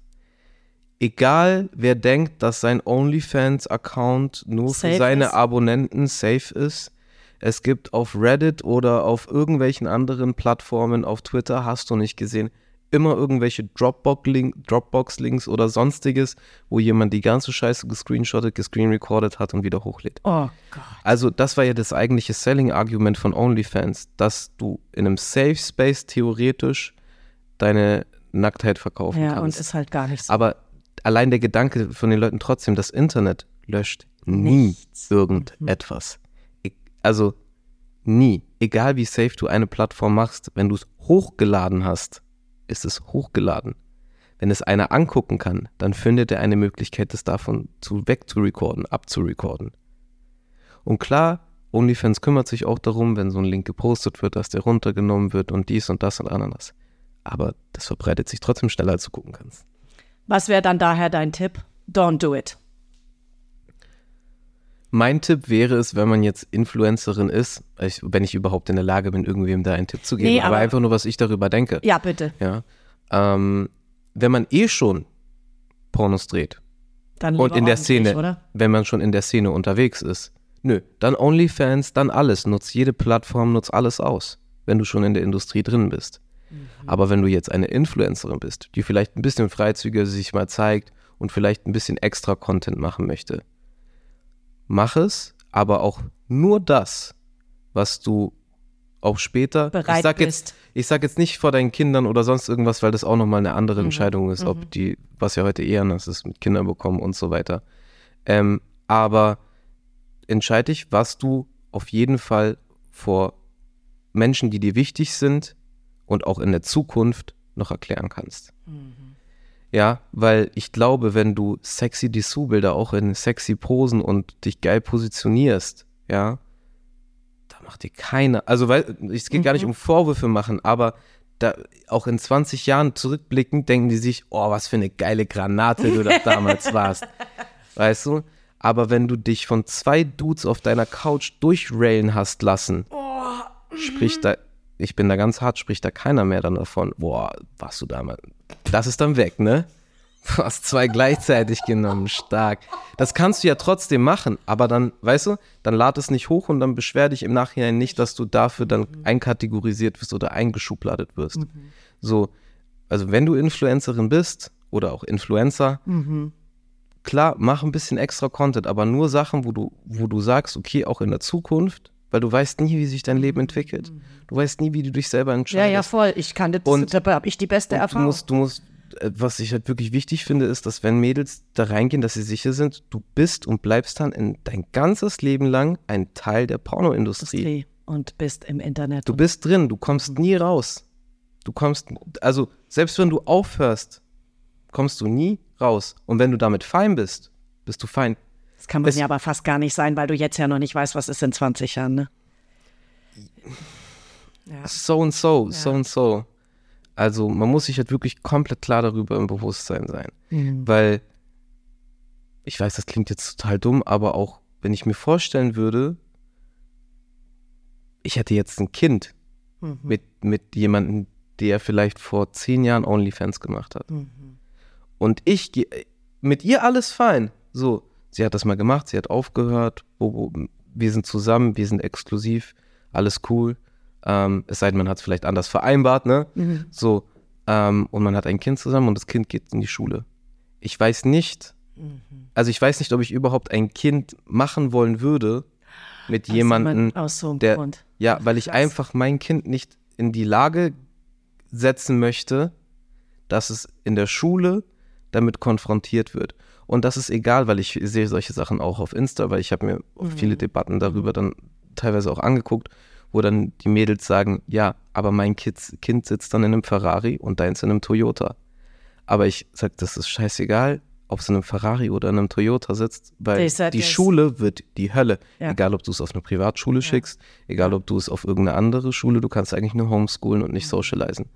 Egal, wer denkt, dass sein OnlyFans-Account nur safe für seine ist. Abonnenten safe ist. Es gibt auf Reddit oder auf irgendwelchen anderen Plattformen, auf Twitter, hast du nicht gesehen, immer irgendwelche Dropbox-Links Dropbox oder sonstiges, wo jemand die ganze Scheiße gescreenshottet, gescreenrecorded hat und wieder hochlädt. Oh Gott. Also das war ja das eigentliche Selling-Argument von OnlyFans, dass du in einem Safe Space theoretisch deine Nacktheit verkaufen ja, kannst. Ja, und ist halt gar nicht so. Aber allein der Gedanke von den Leuten trotzdem, das Internet löscht nie Nichts. irgendetwas. Also nie. Egal wie safe du eine Plattform machst, wenn du es hochgeladen hast, ist es hochgeladen. Wenn es einer angucken kann, dann findet er eine Möglichkeit, das davon zu wegzurecorden, abzurecorden. Und klar, OnlyFans kümmert sich auch darum, wenn so ein Link gepostet wird, dass der runtergenommen wird und dies und das und anderes. Aber das verbreitet sich trotzdem schneller, als du gucken kannst. Was wäre dann daher dein Tipp? Don't do it. Mein Tipp wäre es, wenn man jetzt Influencerin ist, ich, wenn ich überhaupt in der Lage bin, irgendwem da einen Tipp zu geben, nee, aber, aber, einfach nur, was ich darüber denke. Ja, bitte. Ja. Ähm, wenn man eh schon Pornos dreht dann und in der Szene, oder? wenn man schon in der Szene unterwegs ist, nö, dann OnlyFans, dann alles, nutz jede Plattform, nutz alles aus, wenn du schon in der Industrie drin bist. Mhm. Aber wenn du jetzt eine Influencerin bist, die vielleicht ein bisschen freizügiger sich mal zeigt und vielleicht ein bisschen extra Content machen möchte, mach es, aber auch nur das, was du auch später bereit ich sag bist. Jetzt, ich sag jetzt nicht vor deinen Kindern oder sonst irgendwas, weil das auch nochmal eine andere mhm. Entscheidung ist, mhm. ob die, was ja heute eher anders ist, mit Kindern bekommen und so weiter. Ähm, aber entscheide dich, was du auf jeden Fall vor Menschen, die dir wichtig sind und auch in der Zukunft noch erklären kannst. Mhm. Ja, weil ich glaube, wenn du sexy Dessous-Bilder auch in sexy Posen und dich geil positionierst, ja, da macht dir keiner, also weil, es geht mhm. gar nicht mhm. um Vorwürfe machen, aber da auch in 20 Jahren zurückblickend denken die sich, oh, was für eine geile Granate du da damals warst. Weißt du? Aber wenn du dich von zwei Dudes auf deiner Couch durchrailen hast lassen, oh. spricht da, ich bin da ganz hart, spricht da keiner mehr dann davon, boah, warst du damals, das ist dann weg, ne? Du hast zwei gleichzeitig genommen, stark. Das kannst du ja trotzdem machen, aber dann, weißt du, dann lad es nicht hoch und dann beschwer dich im Nachhinein nicht, dass du dafür dann einkategorisiert wirst oder eingeschubladet wirst. Mhm. So, also wenn du Influencerin bist oder auch Influencer, mhm. klar, mach ein bisschen extra Content, aber nur Sachen, wo du, wo du sagst, okay, auch in der Zukunft, weil du weißt nie, wie sich dein Leben entwickelt. Du weißt nie, wie du dich selber entscheidest. Ja, ja, voll. Ich kann das, und, da habe ich die beste Erfahrung. Du musst, du musst äh, was ich halt wirklich wichtig finde, ist, dass wenn Mädels da reingehen, dass sie sicher sind, du bist und bleibst dann in dein ganzes Leben lang ein Teil der Pornoindustrie. Und bist im Internet. Du bist drin, du kommst mhm. nie raus. Du kommst, also selbst wenn du aufhörst, kommst du nie raus. Und wenn du damit fein bist, bist du fein. Das kann man ja aber fast gar nicht sein, weil du jetzt ja noch nicht weißt, was ist in 20 Jahren, ne? Ja. So und so, ja. so und so. Also man muss sich halt wirklich komplett klar darüber im Bewusstsein sein. Mhm. Weil ich weiß, das klingt jetzt total dumm, aber auch wenn ich mir vorstellen würde, ich hätte jetzt ein Kind Mhm. mit, mit jemandem, der vielleicht vor zehn Jahren OnlyFans gemacht hat. Mhm. Und ich gehe mit ihr alles fein. So, sie hat das mal gemacht, sie hat aufgehört, wo, wir sind zusammen, wir sind exklusiv, alles cool. Ähm, es sei denn, man hat es vielleicht anders vereinbart, ne? Mhm. So, ähm, und man hat ein Kind zusammen und das Kind geht in die Schule. Ich weiß nicht, Mhm. also ich weiß nicht, ob ich überhaupt ein Kind machen wollen würde mit jemandem, so einem der, Grund. ja, weil ich Krass. einfach mein Kind nicht in die Lage setzen möchte, dass es in der Schule damit konfrontiert wird. Und das ist egal, weil ich sehe solche Sachen auch auf Insta, weil ich habe mir Mhm. viele Debatten darüber dann teilweise auch angeguckt, wo dann die Mädels sagen, ja, aber mein Kids, Kind sitzt dann in einem Ferrari und deins in einem Toyota. Aber ich sage, das ist scheißegal, ob es in einem Ferrari oder in einem Toyota sitzt, weil die Schule wird die Hölle. Ja. Egal, ob du es auf eine Privatschule schickst, egal, ob du es auf irgendeine andere Schule, du kannst eigentlich nur homeschoolen und Mhm. nicht socialisen.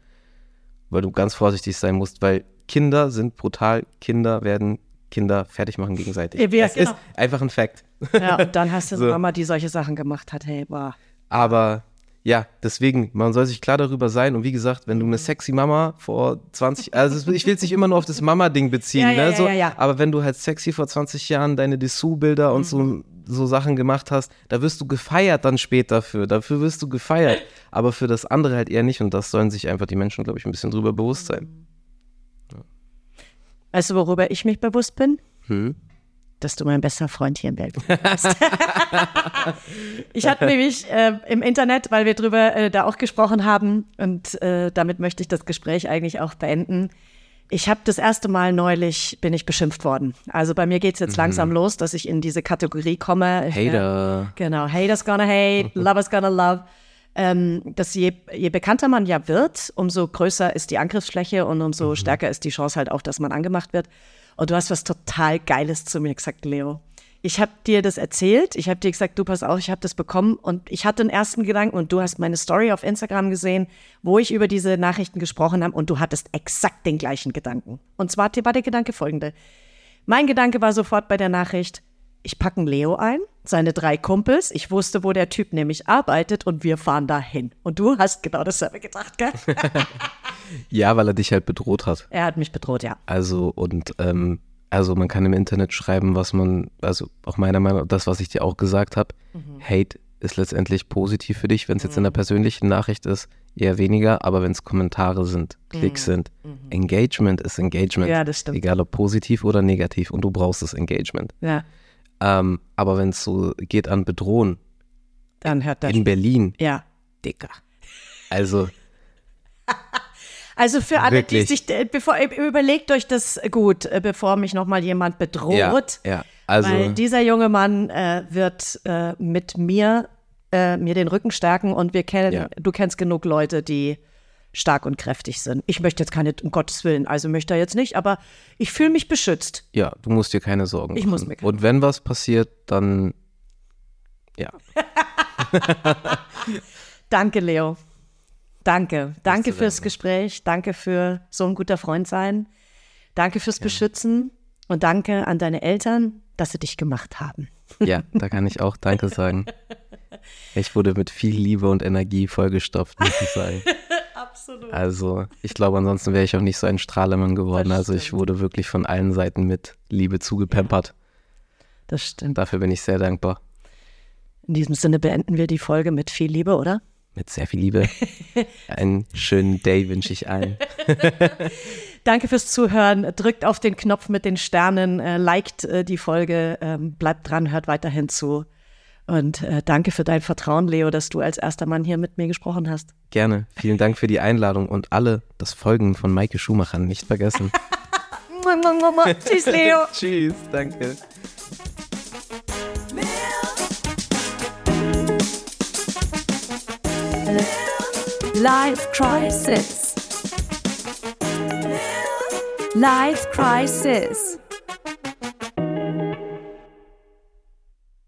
Weil du ganz vorsichtig sein musst, weil Kinder sind brutal, Kinder werden Kinder fertig machen gegenseitig. Ja, es genau. ist einfach ein Fakt. Ja, und dann hast du eine So. Mama, die solche Sachen gemacht hat. Hey, boah. Aber ja, deswegen, man soll sich klar darüber sein. Und wie gesagt, wenn du Mhm. eine sexy Mama vor 20, also ich will es nicht immer nur auf das Mama-Ding beziehen, Ja, ne? ja, so, aber wenn du halt sexy vor 20 Jahren deine Dessous-Bilder und Mhm. so, so Sachen gemacht hast, da wirst du gefeiert dann später für. Dafür wirst du gefeiert. Aber für das andere halt eher nicht. Und das sollen sich einfach die Menschen, glaube ich, ein bisschen drüber bewusst sein. Weißt du, worüber ich mich bewusst bin? Hm? Dass du mein bester Freund hier in Belgien bist. ich hatte nämlich äh, im Internet, weil wir drüber äh, da auch gesprochen haben, und äh, damit möchte ich das Gespräch eigentlich auch beenden. Ich habe das erste Mal neulich, bin ich beschimpft worden. Also bei mir geht es jetzt langsam los, dass ich in diese Kategorie komme. Hater. Genau, haters gonna hate, lovers gonna love. Ähm, dass je, je bekannter man ja wird, umso größer ist die Angriffsfläche und umso stärker ist die Chance halt auch, dass man angemacht wird. Und du hast was total Geiles zu mir gesagt, Leo. Ich habe dir das erzählt, ich habe dir gesagt, du pass auf, ich habe das bekommen und ich hatte den ersten Gedanken und du hast meine Story auf Instagram gesehen, wo ich über diese Nachrichten gesprochen habe und du hattest exakt den gleichen Gedanken. Und zwar war der Gedanke folgende. Mein Gedanke war sofort bei der Nachricht, ich packe Leo ein, seine drei Kumpels. Ich wusste, wo der Typ nämlich arbeitet und wir fahren dahin. Und du hast genau dasselbe gedacht, gell? Ja, weil er dich halt bedroht hat. er hat mich bedroht, ja. Also und ähm, also man kann im Internet schreiben, was man, also auch meiner Meinung nach, das, was ich dir auch gesagt habe, Hate ist letztendlich positiv für dich, wenn es jetzt in der persönlichen Nachricht ist, eher weniger, aber wenn es Kommentare sind, Klicks sind, Engagement ist Engagement, Ja, das stimmt. egal ob positiv oder negativ und du brauchst das Engagement. Ja, Ähm, aber wenn es so geht an Bedrohen dann hört das. in Berlin, Ja. Dicker. Also Also für alle, Wirklich. die sich, äh, bevor, äh, überlegt euch das gut, äh, bevor mich nochmal jemand bedroht. ja, ja, also weil dieser junge Mann äh, wird äh, mit mir, äh, mir den Rücken stärken und wir kennen, Ja. du kennst genug Leute, die stark und kräftig sind. Ich möchte jetzt keine, um Gottes Willen, also möchte er jetzt nicht, aber ich fühle mich beschützt. ja, du musst dir keine Sorgen Ich machen. muss mir keine- Und wenn was passiert, dann ja, Danke, Leo. Danke. Danke fürs danken. Gespräch. Danke für so ein guter Freund sein. Danke fürs Beschützen. Und danke an deine Eltern, dass sie dich gemacht haben. Ja, da kann ich auch Danke sagen. Ich wurde mit viel Liebe und Energie vollgestopft, muss ich sagen. Absolut. Also, ich glaube, ansonsten wäre ich auch nicht so ein Strahlemann geworden. Also, ich wurde wirklich von allen Seiten mit Liebe zugepempert. Das stimmt. Dafür bin ich sehr dankbar. In diesem Sinne beenden wir die Folge mit viel Liebe, oder? Mit sehr viel Liebe. Einen schönen Day wünsche ich allen. Danke fürs Zuhören. Drückt auf den Knopf mit den Sternen, äh, liked äh, die Folge, ähm, bleibt dran, hört weiterhin zu. Und äh, danke für dein Vertrauen, Leo, dass du als erster Mann hier mit mir gesprochen hast. Gerne. Vielen Dank für die Einladung und alle das Folgen von Maike Schumacher nicht vergessen. Tschüss, Leo. Tschüss, danke. Life Crisis. Life Crisis.